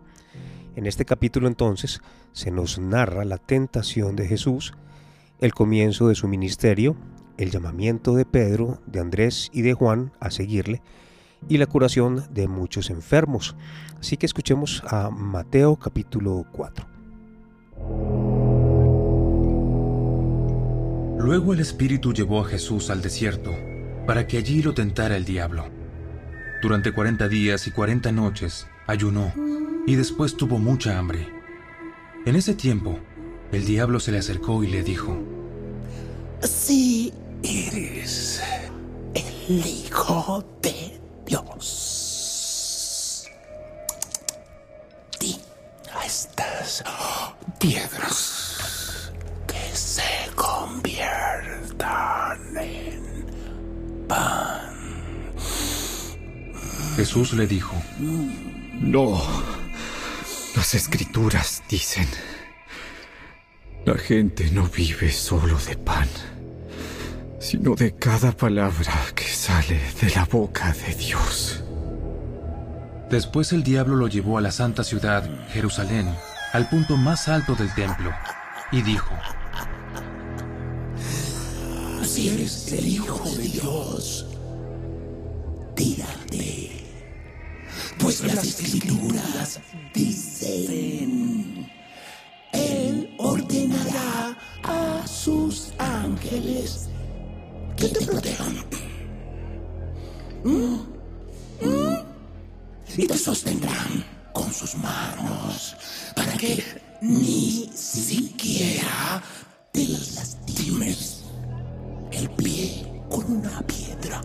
En este capítulo entonces se nos narra la tentación de Jesús, el comienzo de su ministerio, el llamamiento de Pedro, de Andrés y de Juan a seguirle y la curación de muchos enfermos. Así que escuchemos a Mateo capítulo 4. Luego el Espíritu llevó a Jesús al desierto para que allí lo tentara el diablo. Durante cuarenta días y cuarenta noches ayunó y después tuvo mucha hambre. En ese tiempo, el diablo se le acercó y le dijo, Si eres el Hijo de Dios. Di a estas piedras que se conviertan en pan. Jesús le dijo, No. Las escrituras dicen, la gente no vive solo de pan, sino de cada palabra que sale de la boca de Dios. Después el diablo lo llevó a la santa ciudad, Jerusalén, al punto más alto del templo, y dijo, Si eres el Hijo de Dios, tírate. Pues las escrituras dicen, Él ordenará a sus ángeles que te protejan. Mm, mm, Y te sostendrán con sus manos para que ni siquiera te lastimes el pie con una piedra.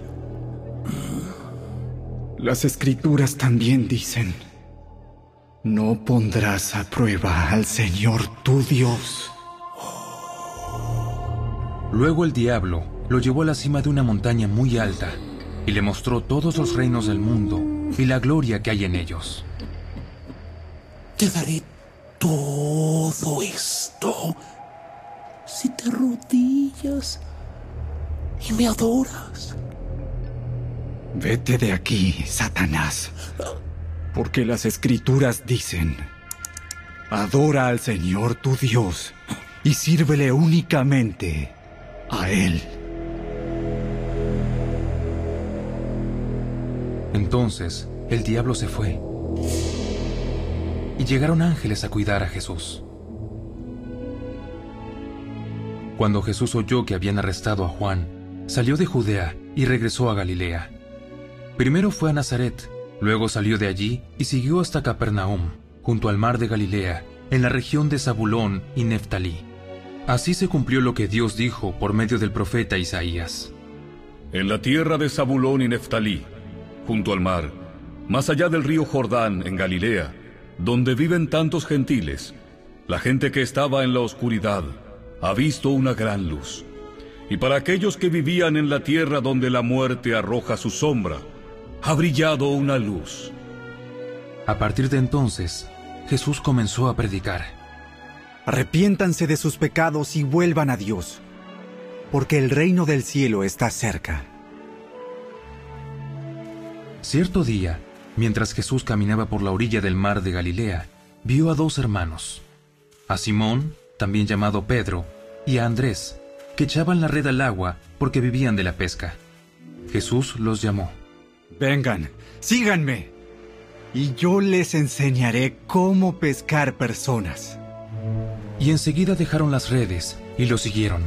Las escrituras también dicen, no pondrás a prueba al Señor tu Dios. Luego el diablo lo llevó a la cima de una montaña muy alta y le mostró todos los reinos del mundo y la gloria que hay en ellos. Te daré todo esto si te arrodillas y me adoras. Vete de aquí, Satanás, porque las escrituras dicen, adora al Señor tu Dios y sírvele únicamente a Él. Entonces el diablo se fue y llegaron ángeles a cuidar a Jesús. Cuando Jesús oyó que habían arrestado a Juan, salió de Judea y regresó a Galilea. Primero fue a Nazaret, luego salió de allí y siguió hasta Capernaum, junto al mar de Galilea, en la región de Zabulón y Neftalí. Así se cumplió lo que Dios dijo por medio del profeta Isaías. En la tierra de Zabulón y Neftalí, junto al mar, más allá del río Jordán, en Galilea, donde viven tantos gentiles, la gente que estaba en la oscuridad ha visto una gran luz. Y para aquellos que vivían en la tierra donde la muerte arroja su sombra, ha brillado una luz. A partir de entonces, Jesús comenzó a predicar. Arrepiéntanse de sus pecados y vuelvan a Dios, porque el reino del cielo está cerca. Cierto día, mientras Jesús caminaba por la orilla del mar de Galilea, vio a dos hermanos, a Simón, también llamado Pedro, y a Andrés, que echaban la red al agua porque vivían de la pesca. Jesús los llamó. Vengan, síganme, y yo les enseñaré cómo pescar personas. Y enseguida dejaron las redes y lo siguieron.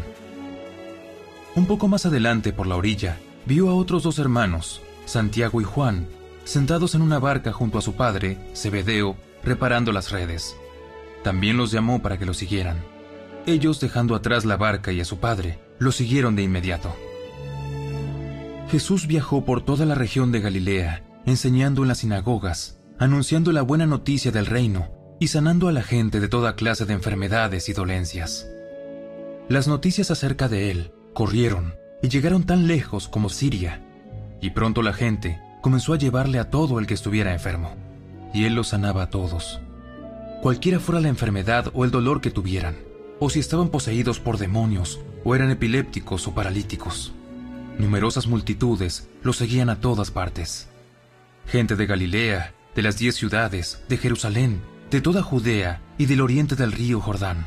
Un poco más adelante por la orilla, vio a otros dos hermanos, Santiago y Juan, sentados en una barca junto a su padre, Zebedeo, reparando las redes. También los llamó para que lo siguieran. Ellos, dejando atrás la barca y a su padre, lo siguieron de inmediato. Jesús viajó por toda la región de Galilea, enseñando en las sinagogas, anunciando la buena noticia del reino y sanando a la gente de toda clase de enfermedades y dolencias. Las noticias acerca de él corrieron y llegaron tan lejos como Siria, y pronto la gente comenzó a llevarle a todo el que estuviera enfermo, y él los sanaba a todos. Cualquiera fuera la enfermedad o el dolor que tuvieran, o si estaban poseídos por demonios, o eran epilépticos o paralíticos. Numerosas multitudes los seguían a todas partes. Gente de Galilea, de las diez ciudades, de Jerusalén, de toda Judea y del oriente del río Jordán.